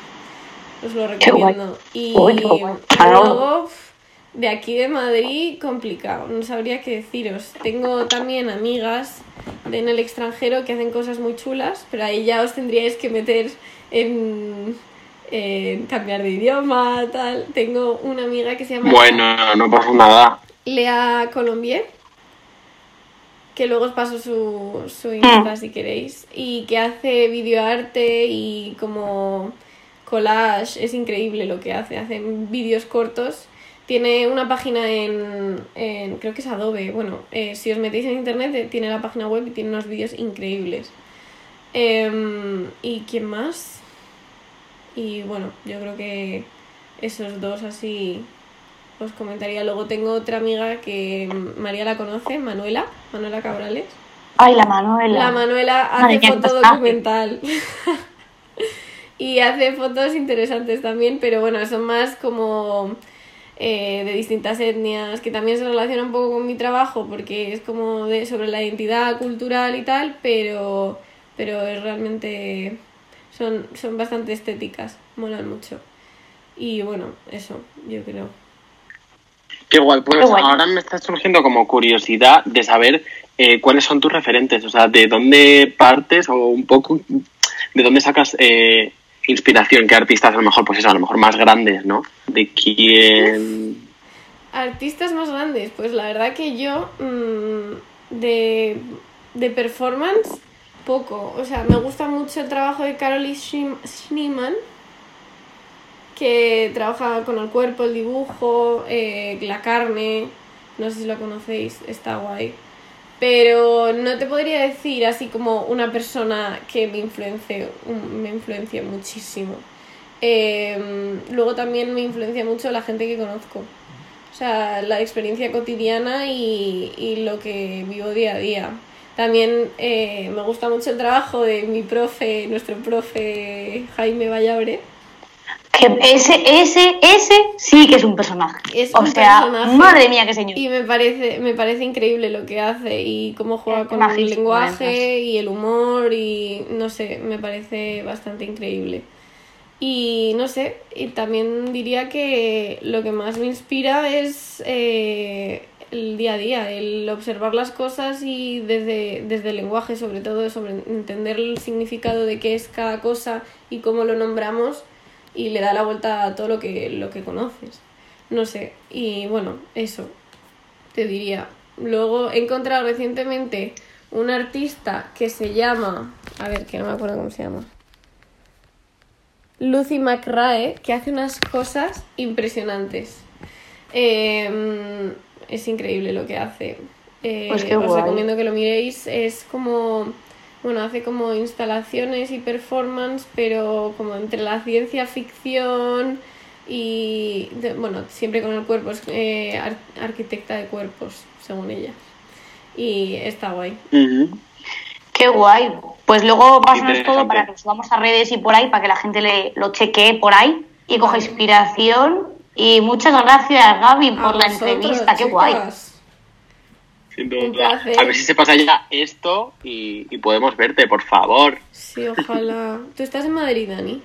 Os lo recomiendo. Y, luego, de aquí de Madrid, complicado. No sabría qué deciros. Tengo también amigas de en el extranjero que hacen cosas muy chulas, pero ahí ya os tendríais que meter en, en cambiar de idioma, tal. Tengo una amiga que se llama Bueno, no pasa nada. Lea Colombier, que luego os paso su, su Insta si queréis, y que hace videoarte y como collage, es increíble lo que hace, hace vídeos cortos. Tiene una página en, en- creo que es Adobe, bueno, eh, si os metéis en internet eh, tiene la página web y tiene unos vídeos increíbles. Em, ¿Y quién más? Y bueno, yo creo que esos dos así os comentaría. Luego tengo otra amiga que María la conoce, Manuela, Manuela Cabrales. Ay, la Manuela. La Manuela hace Madre foto documental. y hace fotos interesantes también, pero bueno, son más como eh, de distintas etnias, que también se relaciona un poco con mi trabajo, porque es como de, sobre la identidad cultural y tal, pero, pero es realmente Son, son bastante estéticas, molan mucho. Y bueno, eso, yo creo. Qué guay, pues Qué guay. ahora me está surgiendo como curiosidad de saber eh, cuáles son tus referentes, o sea, de dónde partes o un poco de dónde sacas eh, inspiración, qué artistas a lo mejor, pues eso, a lo mejor más grandes, ¿no? De quién... Artistas más grandes, pues la verdad que yo mm, de, de performance poco. O sea, me gusta mucho el trabajo de Caroline Schneem- Schneemann, que trabaja con el cuerpo, el dibujo, eh, la carne. No sé si lo conocéis, está guay. Pero no te podría decir así como una persona que me influencie, un- me muchísimo. Eh, luego también me influencia mucho la gente que conozco. O sea, la experiencia cotidiana y lo que vivo día a día. También eh, me gusta mucho el trabajo de mi profe, nuestro profe Jaime Vallabre. Que ese, ese, ese sí que es un personaje. Es o un sea, personaje. madre mía, qué señor. Y me parece, me parece increíble lo que hace y cómo juega Es con el lenguaje y el humor y no sé, me parece bastante increíble. Y no sé, y también diría que lo que más me inspira es eh, el día a día, el observar las cosas y desde, desde el lenguaje, sobre todo, sobre entender el significado de qué es cada cosa y cómo lo nombramos y le da la vuelta a todo lo que, lo que conoces. No sé, y bueno, eso te diría. Luego he encontrado recientemente un artista que se llama, a ver, que no me acuerdo cómo se llama. Lucy McRae, que hace unas cosas impresionantes. Eh, es increíble lo que hace. Eh, Pues qué os guay. recomiendo que lo miréis. Es como, bueno, hace como instalaciones y performance, pero como entre la ciencia ficción y, de- bueno, siempre con el cuerpo. Es eh, ar- arquitecta de cuerpos, según ella. Y está guay. Qué guay. Pues luego pásanos todo para que lo subamos a redes y por ahí, para que la gente le, lo chequee por ahí y coja inspiración. Y muchas gracias, Gaby, por A la vosotros, entrevista. Qué guay. Sin duda. A ver si se pasa ya esto y, y podemos verte, por favor. Sí, ojalá. ¿Tú estás en Madrid, Dani?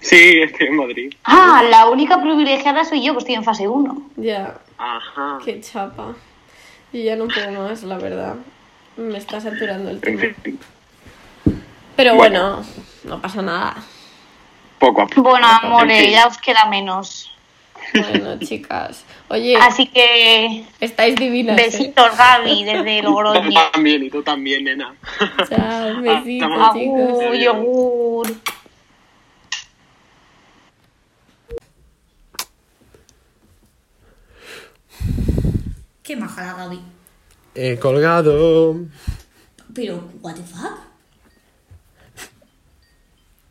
Sí, estoy en Madrid. Ah, la única privilegiada soy yo, que estoy en fase 1. Ya, Ajá. qué chapa. Yo ya no puedo más, la verdad. Me está saturando el tema. Pero Bueno. bueno, no pasa nada. Poco a poco. Bueno, En amores, fin. ya os queda menos. Bueno, chicas. Oye, Así que estáis divinas. ¿eh? besitos, Gaby, desde Tú Logroño. también, y tú también, nena. Chao, besitos, chicos. Agur, yogur. Qué maja la Gaby. He colgado. Pero, what the fuck?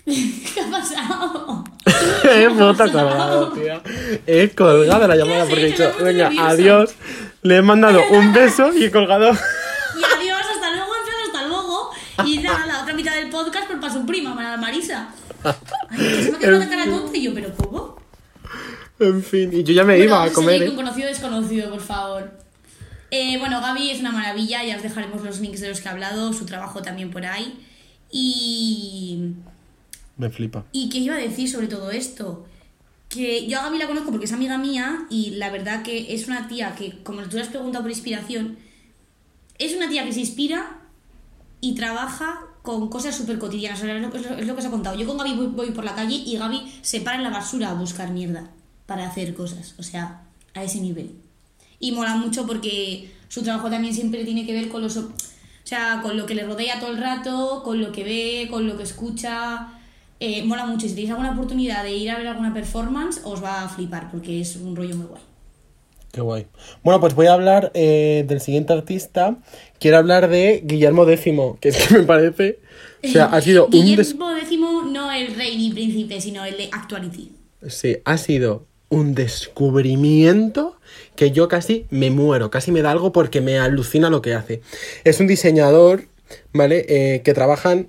¿Qué ha pasado? He puta colgado, tía. He colgado la llamada porque he dicho, venga, adiós. Le he mandado un beso y he colgado. Y adiós, hasta luego, en hasta luego. Y nada, la otra mitad del podcast por para su prima, para Marisa. Ay, que se me ha quedado la cara tonta y yo, pero ¿cómo? En fin, y yo ya me iba a comer. seguir ¿eh? con conocido desconocido, por favor. Eh, bueno, Gaby es una maravilla, ya os dejaremos los links de los que ha hablado, su trabajo también por ahí. Y. Me flipa. ¿Y qué iba a decir sobre todo esto? Que yo a Gaby la conozco porque es amiga mía y la verdad que es una tía que, como tú le has preguntado por inspiración, es una tía que se inspira y trabaja con cosas súper cotidianas. Es lo que os he contado. Yo con Gaby voy, voy por la calle y Gaby se para en la basura a buscar mierda para hacer cosas. O sea, a ese nivel. Y mola mucho porque su trabajo también siempre tiene que ver con los... O sea, con lo que le rodea todo el rato, con lo que ve, con lo que escucha. Eh, mola mucho. Y si tenéis alguna oportunidad de ir a ver alguna performance, os va a flipar porque es un rollo muy guay. Qué guay. Bueno, pues voy a hablar eh, del siguiente artista. Quiero hablar de Guillermo X, que es que me parece. O sea, ha sido un. Guillermo décimo, no el rey ni príncipe, sino el de Actuality. Sí, ha sido un descubrimiento que yo casi me muero, casi me da algo porque me alucina lo que hace. Es un diseñador, ¿vale? Eh, que trabajan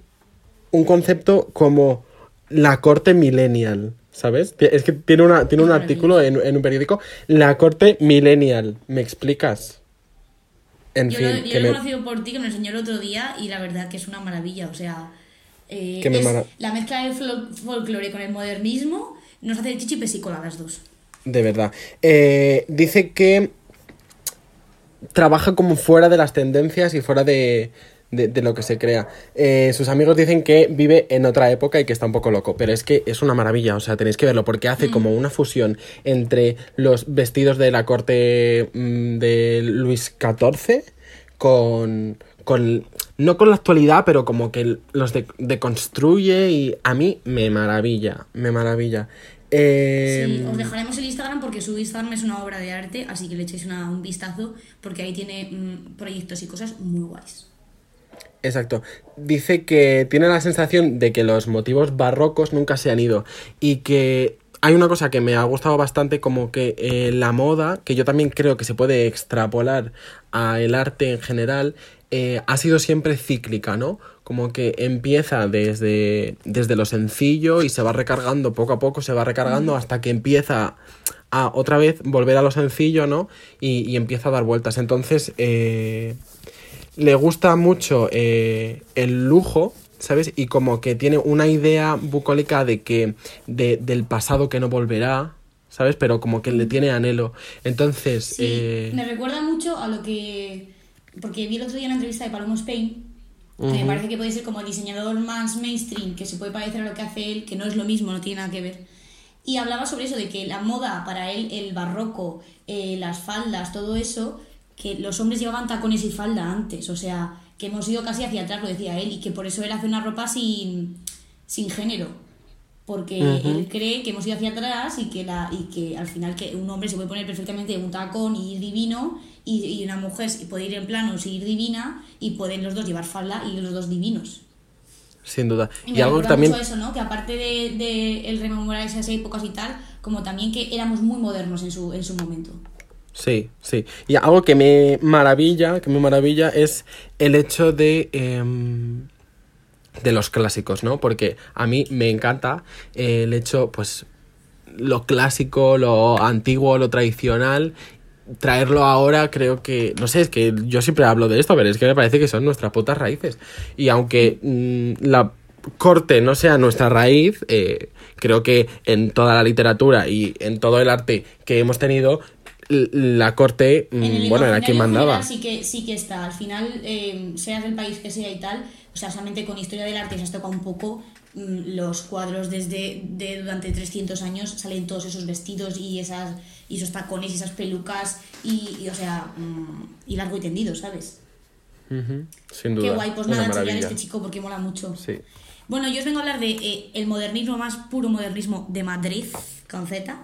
un concepto como la corte millennial, ¿sabes? Es que tiene, una, tiene un artículo en, en un periódico, la corte millennial. ¿Me explicas? En Yo, fin, lo, yo que lo he me- conocido por ti, que me enseñó el otro día, y la verdad que es una maravilla. O sea, Eh, Que me es mara- la mezcla del fol- folclore con el modernismo nos hace chichi pesicola las dos. De verdad. Eh, dice que trabaja como fuera de las tendencias y fuera de, de- de lo que se crea. Eh, sus amigos dicen que vive en otra época y que está un poco loco, pero es que es una maravilla, o sea, tenéis que verlo porque hace como una fusión entre los vestidos de la corte mm, de Luis XIV con... con no con la actualidad, pero como que los de- deconstruye y a mí me maravilla, me maravilla. Eh, Sí, os dejaremos el Instagram porque su Instagram es una obra de arte, así que le echéis una- un vistazo porque ahí tiene mm, proyectos y cosas muy guays. Exacto. Dice que tiene la sensación de que los motivos barrocos nunca se han ido y que hay una cosa que me ha gustado bastante como que eh, la moda, que yo también creo que se puede extrapolar a el arte en general, eh, ha sido siempre cíclica, ¿no? Como que empieza desde, desde lo sencillo y se va recargando poco a poco, se va recargando hasta que empieza a otra vez volver a lo sencillo, ¿no? Y, y empieza a dar vueltas. Entonces, eh, le gusta mucho eh, el lujo, ¿sabes? Y como que tiene una idea bucólica de que de- del pasado que no volverá, ¿sabes? Pero como que le tiene anhelo. Entonces, Sí, eh, me recuerda mucho a lo que. Porque vi el otro día una entrevista de Palomo Spain, que me parece que puede ser como el diseñador más mainstream, que se puede parecer a lo que hace él, que no es lo mismo, no tiene nada que ver. Y hablaba sobre eso, de que la moda, para él, el barroco, eh, las faldas, todo eso, que los hombres llevaban tacones y falda antes, o sea, que hemos ido casi hacia atrás, lo decía él, y que por eso él hace una ropa sin, sin género. Porque él cree que hemos ido hacia atrás y que, la, y que al final que un hombre se puede poner perfectamente un tacón y ir divino y, y una mujer puede ir en planos y ir divina y pueden los dos llevar falda y los dos divinos. sin duda. Y, Y, algo también... mucho eso, ¿no? Que aparte de, de el rememorar esas épocas y tal, como también que éramos muy modernos en su, en su momento. Sí, sí. Y algo que me maravilla, que me maravilla es el hecho de... em, de los clásicos, ¿no? Porque a mí me encanta el hecho, pues, lo clásico, lo antiguo, lo tradicional. Traerlo ahora creo que, no sé, es que yo siempre hablo de esto, pero es que me parece que son nuestras putas raíces. Y aunque mm, la corte no sea nuestra raíz, eh, creo que en toda la literatura y en todo el arte que hemos tenido, la corte, mm, el bueno, era quien mandaba. general Sí que, sí que está. Al final, eh, seas del país que sea y tal, o sea, solamente con historia del arte se has tocado un poco mm, los cuadros desde de, durante 300 años salen todos esos vestidos y esas y esos tacones y esas pelucas y, y, o sea mm, y largo y tendido sabes Sin duda. qué guay pues nada enseñar a este chico porque mola mucho Sí. bueno yo os vengo a hablar de eh, el modernismo más puro modernismo de Madrid con Z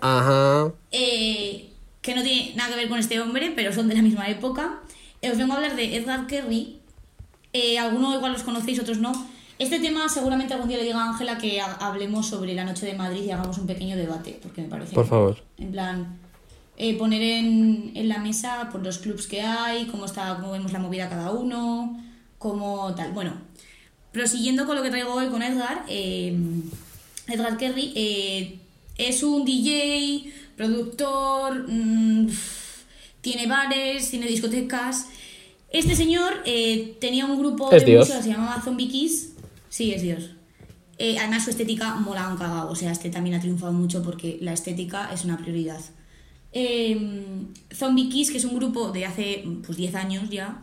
Ajá. eh, que no tiene nada que ver con este hombre, pero son de la misma época. Eh, os vengo a hablar de Edgar Kerry. Eh, algunos igual los conocéis, otros no. Este tema seguramente algún día le diga a Ángela que ha- hablemos sobre la noche de Madrid y hagamos un pequeño debate, porque me parece... Por favor. En plan, eh, poner en, en la mesa por los clubs que hay, cómo, está, cómo vemos la movida cada uno, cómo tal. Bueno, prosiguiendo con lo que traigo hoy con Edgar, eh, Edgar Kerry eh, es un DJ, productor, mm, tiene bares, tiene discotecas. Este señor eh, tenía un grupo Es de Dios. música que se llamaba Zombie Kiss. Sí, es Dios. Eh, además su estética mola un cagao, o sea, este también ha triunfado mucho porque la estética es una prioridad. Eh, Zombie Kiss, que es un grupo de hace pues 10 años ya,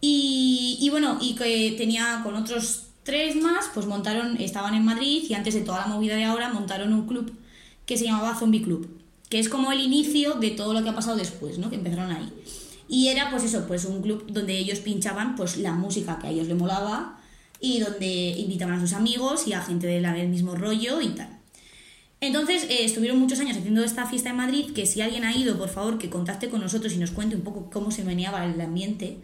y, y bueno, y que tenía con otros tres más, pues montaron, estaban en Madrid y antes de toda la movida de ahora montaron un club que se llamaba Zombie Club, que es como el inicio de todo lo que ha pasado después, ¿no? Que empezaron ahí. Y era pues eso, pues un club donde ellos pinchaban pues la música que a ellos les molaba y donde invitaban a sus amigos y a gente del mismo rollo y tal. Entonces eh, estuvieron muchos años haciendo esta fiesta en Madrid, que si alguien ha ido, por favor, que contacte con nosotros y nos cuente un poco cómo se meneaba el ambiente,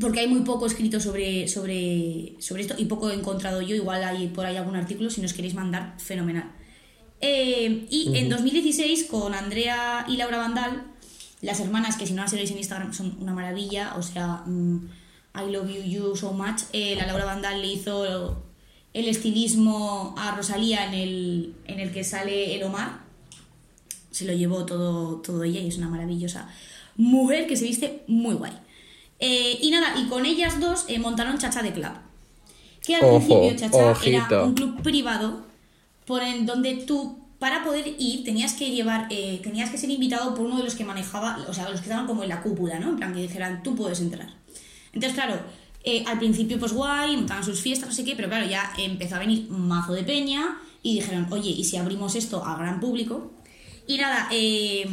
porque hay muy poco escrito sobre, sobre, sobre esto y poco he encontrado yo, igual hay por ahí algún artículo, si nos queréis mandar, fenomenal. Eh, y en 2016 con Andrea y Laura Vandal, las hermanas que si no las seguís en Instagram son una maravilla, o sea, mm, I love you, you so much, eh, la Laura Vandal le hizo el estilismo a Rosalía en el, en el que sale el Omar, se lo llevó todo, todo ella y es una maravillosa mujer que se viste muy guay. Eh, y nada, y con ellas dos montaron Chacha de Club. que al Ojo, principio Chacha ojito. era un club privado por donde tú para poder ir tenías que llevar eh, tenías que ser invitado por uno de los que manejaba o sea los que estaban como en la cúpula no en plan que dijeran tú puedes entrar entonces claro eh, al principio pues guay montaban sus fiestas no sé qué pero claro ya empezó a venir mazo de peña y dijeron oye y si abrimos esto al gran público y nada eh,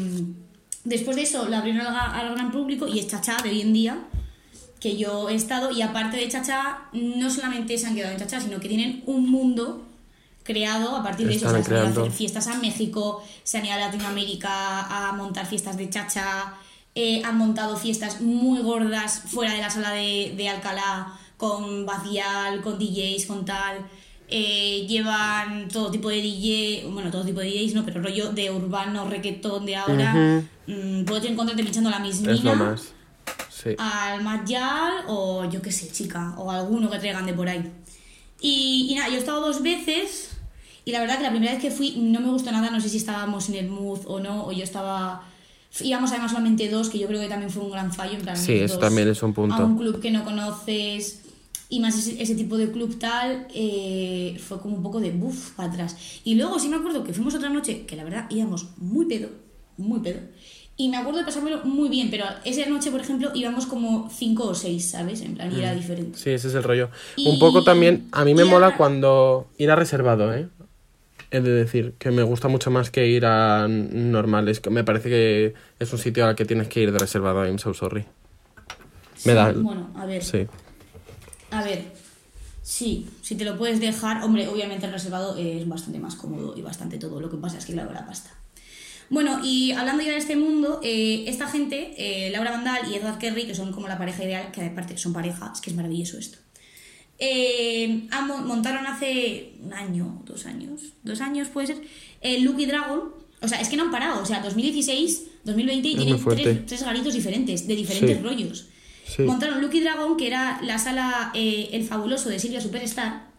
después de eso lo abrieron al, al gran público y es Chacha de hoy en día que yo he estado y aparte de Chacha no solamente se han quedado en Chacha sino que tienen un mundo creado a partir de eso. O sea, Están se han ido a hacer fiestas a México, se han ido a Latinoamérica a montar fiestas de Chacha, eh, han montado fiestas muy gordas fuera de la sala de, de Alcalá con Bacial, con DJs, con tal. Eh, llevan todo tipo de DJ, bueno, todo tipo de DJs, no, pero rollo de urbano, reggaetón de ahora. Mm, puedes encontrarte pinchando la mismina Es lo más. Sí. al Mayal o yo qué sé, chica, o alguno que traigan de por ahí. Y, y nada, yo he estado dos veces y la verdad que la primera vez que fui no me gustó nada, no sé si estábamos en el mood o no, o yo estaba... Íbamos además solamente dos, que yo creo que también fue un gran fallo. En plan, Sí, eso también es un punto. A un club que no conoces y más ese, ese tipo de club tal, eh, fue como un poco de buff para atrás. Y luego sí me acuerdo que fuimos otra noche, que la verdad íbamos muy pedo, muy pedo. Y me acuerdo de pasármelo muy bien, pero esa noche, por ejemplo, íbamos como cinco o seis, ¿sabes? En plan, y era diferente. Sí, ese es el rollo. Y- Un poco también, a mí me y mola cuando ir a reservado, ¿eh? He de decir que me gusta mucho más que ir a normales. Que me parece que es un sitio al que tienes que ir de reservado. I'm so sorry. Me da. Bueno, a ver. Sí. A ver, sí, si te lo puedes dejar, hombre, obviamente el reservado es bastante más cómodo y bastante todo. Lo que pasa es que claro, la pasta. Bueno, y hablando ya de este mundo, eh, esta gente, eh, Laura Vandal y Edward Kerry, que son como la pareja ideal, que aparte son pareja, es que es maravilloso esto. Eh, montaron hace un año, dos años, dos años puede ser, el Lucky Dragon. O sea, es que no han parado, o sea, 2016, 2020 y tienen tres, tres garitos diferentes, de diferentes Sí. rollos. Sí. Montaron Lucky Dragon, que era la sala eh, El Fabuloso de Silvia Superstar.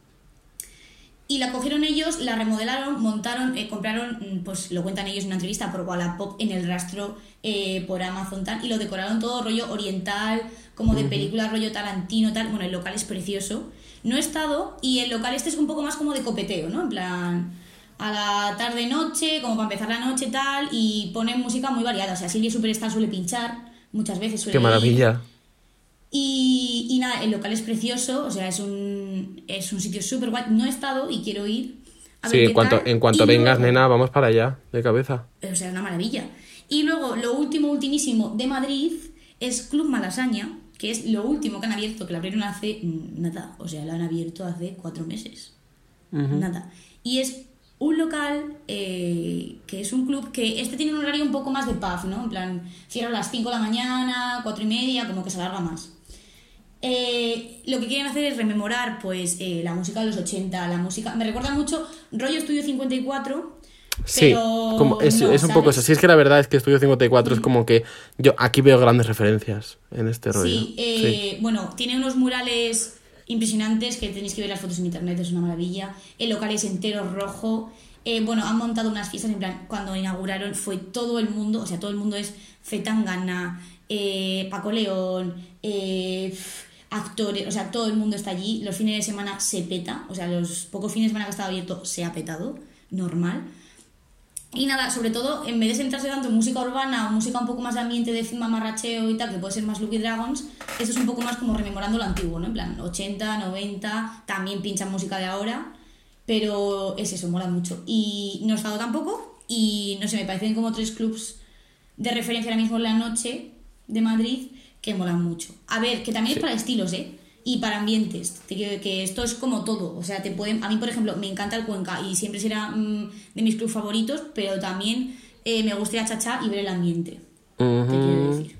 Y la cogieron ellos, la remodelaron, montaron, eh, compraron, mm, pues lo cuentan ellos en una entrevista por Wallapop en el rastro eh, por Amazon tal, y lo decoraron todo rollo oriental, como de película rollo Tarantino tal. Bueno, el local es precioso. No he estado, y el local este es un poco más como de copeteo, ¿no? En plan, a la tarde-noche, como para empezar la noche tal, y ponen música muy variada. O sea, Silvia Superstar suele pinchar, muchas veces suele Qué ir. maravilla. Y, y nada, el local es precioso, o sea, es un, es un sitio súper guay. No he estado y quiero ir. A Sí, ver en qué cuanto, tal. en cuanto Y vengas, luego- nena, vamos para allá, de cabeza. O sea, una maravilla. Y luego, lo último, ultimísimo de Madrid es Club Malasaña, que es lo último que han abierto, que lo abrieron hace nada. O sea, lo han abierto hace cuatro meses. Nada. Y es un local eh, que es un club que este tiene un horario un poco más de pub, ¿no? En plan, cierra a las 5 de la mañana, 4 y media, como que se alarga más. Eh, lo que quieren hacer es rememorar pues eh, la música de los 80, la música... Me recuerda mucho rollo Estudio 54, Sí, pero como es, no, es un poco eso. Sí, es que la verdad es que Estudio 54 es como que yo aquí veo grandes referencias en este rollo. Sí, eh, bueno, tiene unos murales impresionantes que tenéis que ver las fotos en internet, es una maravilla. El local es entero rojo. Eh, bueno, han montado unas fiestas, en plan, cuando inauguraron fue todo el mundo, o sea, todo el mundo es Zetangana, eh, Paco León, eh, actores, o sea, todo el mundo está allí. Los fines de semana se peta, o sea, los pocos fines de semana que ha estado abierto se ha petado, normal. Y nada, sobre todo, en vez de centrarse tanto en música urbana o música un poco más de ambiente de mamarracheo y tal, que puede ser más Lucky Dragons, eso es un poco más como rememorando lo antiguo, ¿no? En plan, 80, 90, también pinchan música de ahora, pero es eso, mola mucho. Y no he estado tampoco, y no sé, me parecen como tres clubs de referencia ahora mismo en la noche de Madrid que molan mucho. A ver, que también es para estilos, ¿eh? Y para ambientes, que esto es como todo, o sea, te pueden, a mí por ejemplo me encanta el Cuenca y siempre será mm, de mis clubs favoritos, pero también eh, me gusta ir a y ver el ambiente, te quiero decir.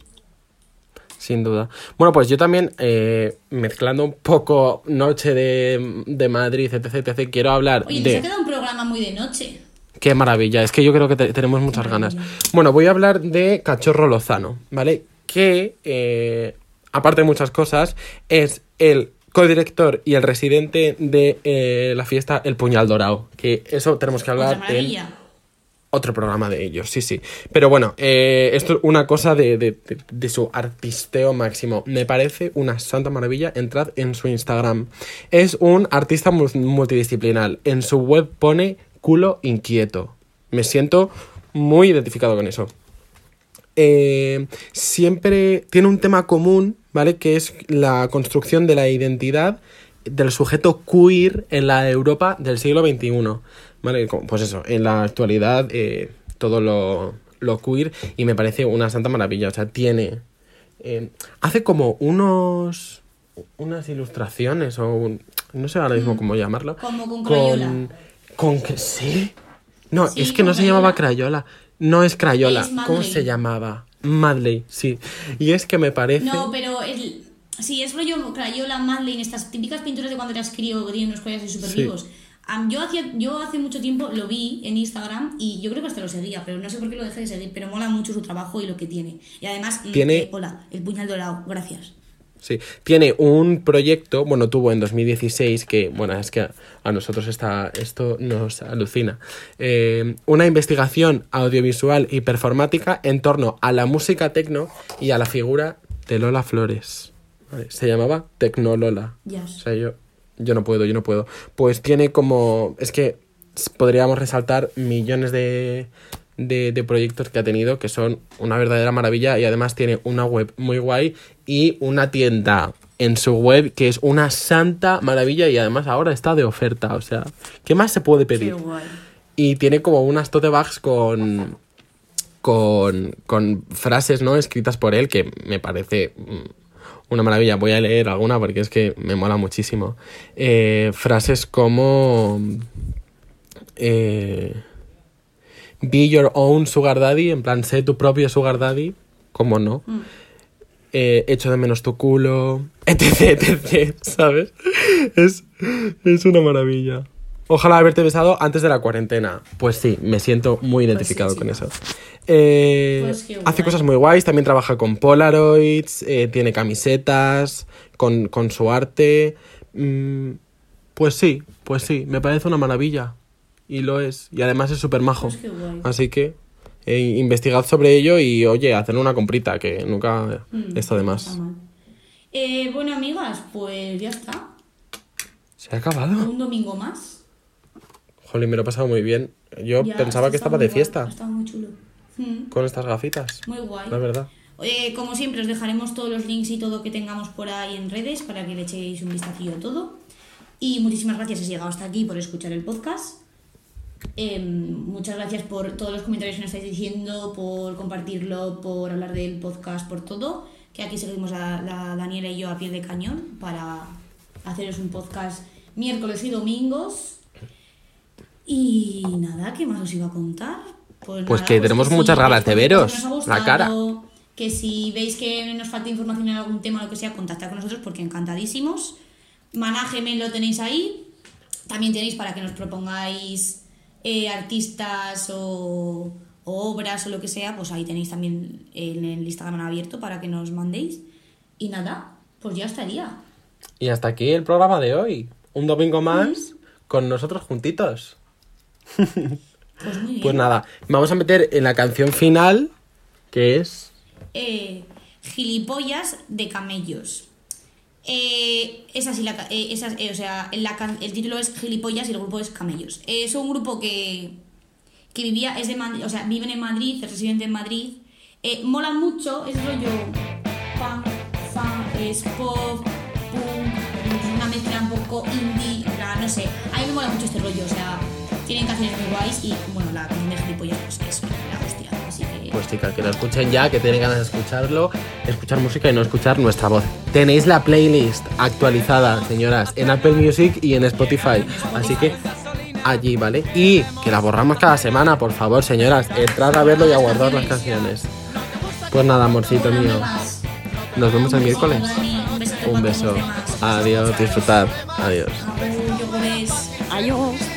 sin duda. Bueno, pues yo también, eh, mezclando un poco Noche de, de Madrid, etc, etc, quiero hablar Oye, de... ha quedado un programa muy de noche. Qué maravilla, es que yo creo que te- tenemos muchas ganas. Bueno, voy a hablar de Cachorro Lozano, ¿vale? Que, eh, aparte de muchas cosas, es el codirector y el residente de eh, la fiesta El Puñal Dorado. Que eso tenemos que hablar en otro programa de ellos, sí, sí. Pero bueno, eh, esto es una cosa de, de- de- de su artisteo máximo. Me parece una santa maravilla. Entrad en su Instagram. Es un artista mu- multidisciplinar. En su web pone culo inquieto. Me siento muy identificado con eso. Eh, siempre tiene un tema común, ¿vale? Que es la construcción de la identidad del sujeto queer en la Europa del siglo XXI, ¿vale? Pues eso, en la actualidad eh, todo lo, lo queer y me parece una santa maravilla, o sea, tiene... eh, hace como unos... unas ilustraciones o un- no sé ahora mismo cómo llamarlo. Como con Crayola. Con, con que sí. No, Sí, es que no se llamaba Crayola. No es Crayola. Es ¿Cómo Madley. se llamaba? Madley, sí. Y es que me parece. No, pero el, sí, es rollo Crayola, Madeleine, estas típicas pinturas de cuando eras crío que tienen unos colores así súper Sí. vivos. Am, yo, hacía, yo hace mucho tiempo lo vi en Instagram y yo creo que hasta lo seguía, pero no sé por qué lo dejé de seguir, pero mola mucho su trabajo y lo que tiene. Y además, mm, Tiene- eh, hola, el puñal dorado, gracias. Sí, tiene un proyecto, bueno, tuvo en 2016, que, bueno, es que a, a nosotros está, esto nos alucina, eh, una investigación audiovisual y performática en torno a la música tecno y a la figura de Lola Flores. ¿vale? Se llamaba Tecnolola. O sea, yo, yo no puedo, yo no puedo. Pues tiene como, es que podríamos resaltar millones de, de, de proyectos que ha tenido que son una verdadera maravilla y además tiene una web muy guay y una tienda en su web que es una santa maravilla y además ahora está de oferta, o sea, ¿qué más se puede Qué pedir? guay. Y tiene como unas tote bags con, con, con frases, ¿no? Escritas por él que me parece mm, una maravilla. Voy a leer alguna porque es que me mola muchísimo. Eh, frases como... eh, be your own sugar daddy, en plan, sé tu propio sugar daddy, ¿cómo no? Eh, echo de menos tu culo, etc, etc, ¿sabes? Es, es una maravilla. Ojalá haberte besado antes de la cuarentena. Pues sí, me siento muy identificado sí, con eso. Eh, Pues hace cosas muy guays, también trabaja con Polaroids, eh, tiene camisetas, con, con su arte. Mm, pues sí, pues sí, me parece una maravilla. Y lo es. Y además es súper majo. Pues. Así que eh, investigad sobre ello y oye, hacer una comprita, que nunca Mm, está de más. está. Eh, bueno, amigas, pues ya está. Se ha acabado. Un domingo más. Jolín, me lo he pasado muy bien. Yo Ya, pensaba que está estaba de guay, fiesta estado muy chulo. Mm, con estas gafitas. Muy guay. La verdad. Eh, como siempre, os dejaremos todos los links y todo que tengamos por ahí en redes para que le echéis un vistacillo a todo. Y muchísimas gracias si has llegado hasta aquí por escuchar el podcast. Eh, muchas gracias por todos los comentarios que nos estáis diciendo, por compartirlo, por hablar del podcast, por todo. Que aquí seguimos a la Daniela y yo a pie de cañón para haceros un podcast miércoles y domingos. Y nada, ¿qué más os iba a contar? Pues nada, que tenemos si muchas ganas de veros, que ha la cara. gustado, Que si veis que nos falta información en algún tema o lo que sea, contactad con nosotros porque encantadísimos. Manájeme lo tenéis ahí. También tenéis para que nos propongáis eh, artistas o, o obras o lo que sea, pues ahí tenéis también en el Instagram abierto para que nos mandéis. Y nada, pues ya estaría. Y hasta aquí el programa de hoy. Un domingo más con nosotros juntitos. Pues muy bien. Pues nada, vamos a meter en la canción final, que es... eh, gilipollas de camellos. Eh, es así, la, eh, es as- eh, o sea, la el título es Gilipollas y el grupo es Camellos. Eh, es un grupo que, que vivía, es de Madrid, o sea, viven en Madrid, es residente en Madrid. Eh, mola mucho, es rollo punk, funk, es pop, punk, una mezcla un poco indie, no sé. A mí me mola mucho este rollo, o sea, tienen canciones muy guays y bueno, la canción de Gilipollas pues es Pues que lo escuchen ya, que tienen ganas de escucharlo, escuchar música y no escuchar nuestra voz. Tenéis la playlist actualizada, señoras, en Apple Music y en Spotify. Así que allí, ¿vale? Y que la borramos cada semana, por favor, señoras. Entrad a verlo y a guardar las canciones. Pues nada, amorcito mío. Nos vemos el miércoles. Un beso. Adiós, disfrutad. Adiós. Adiós.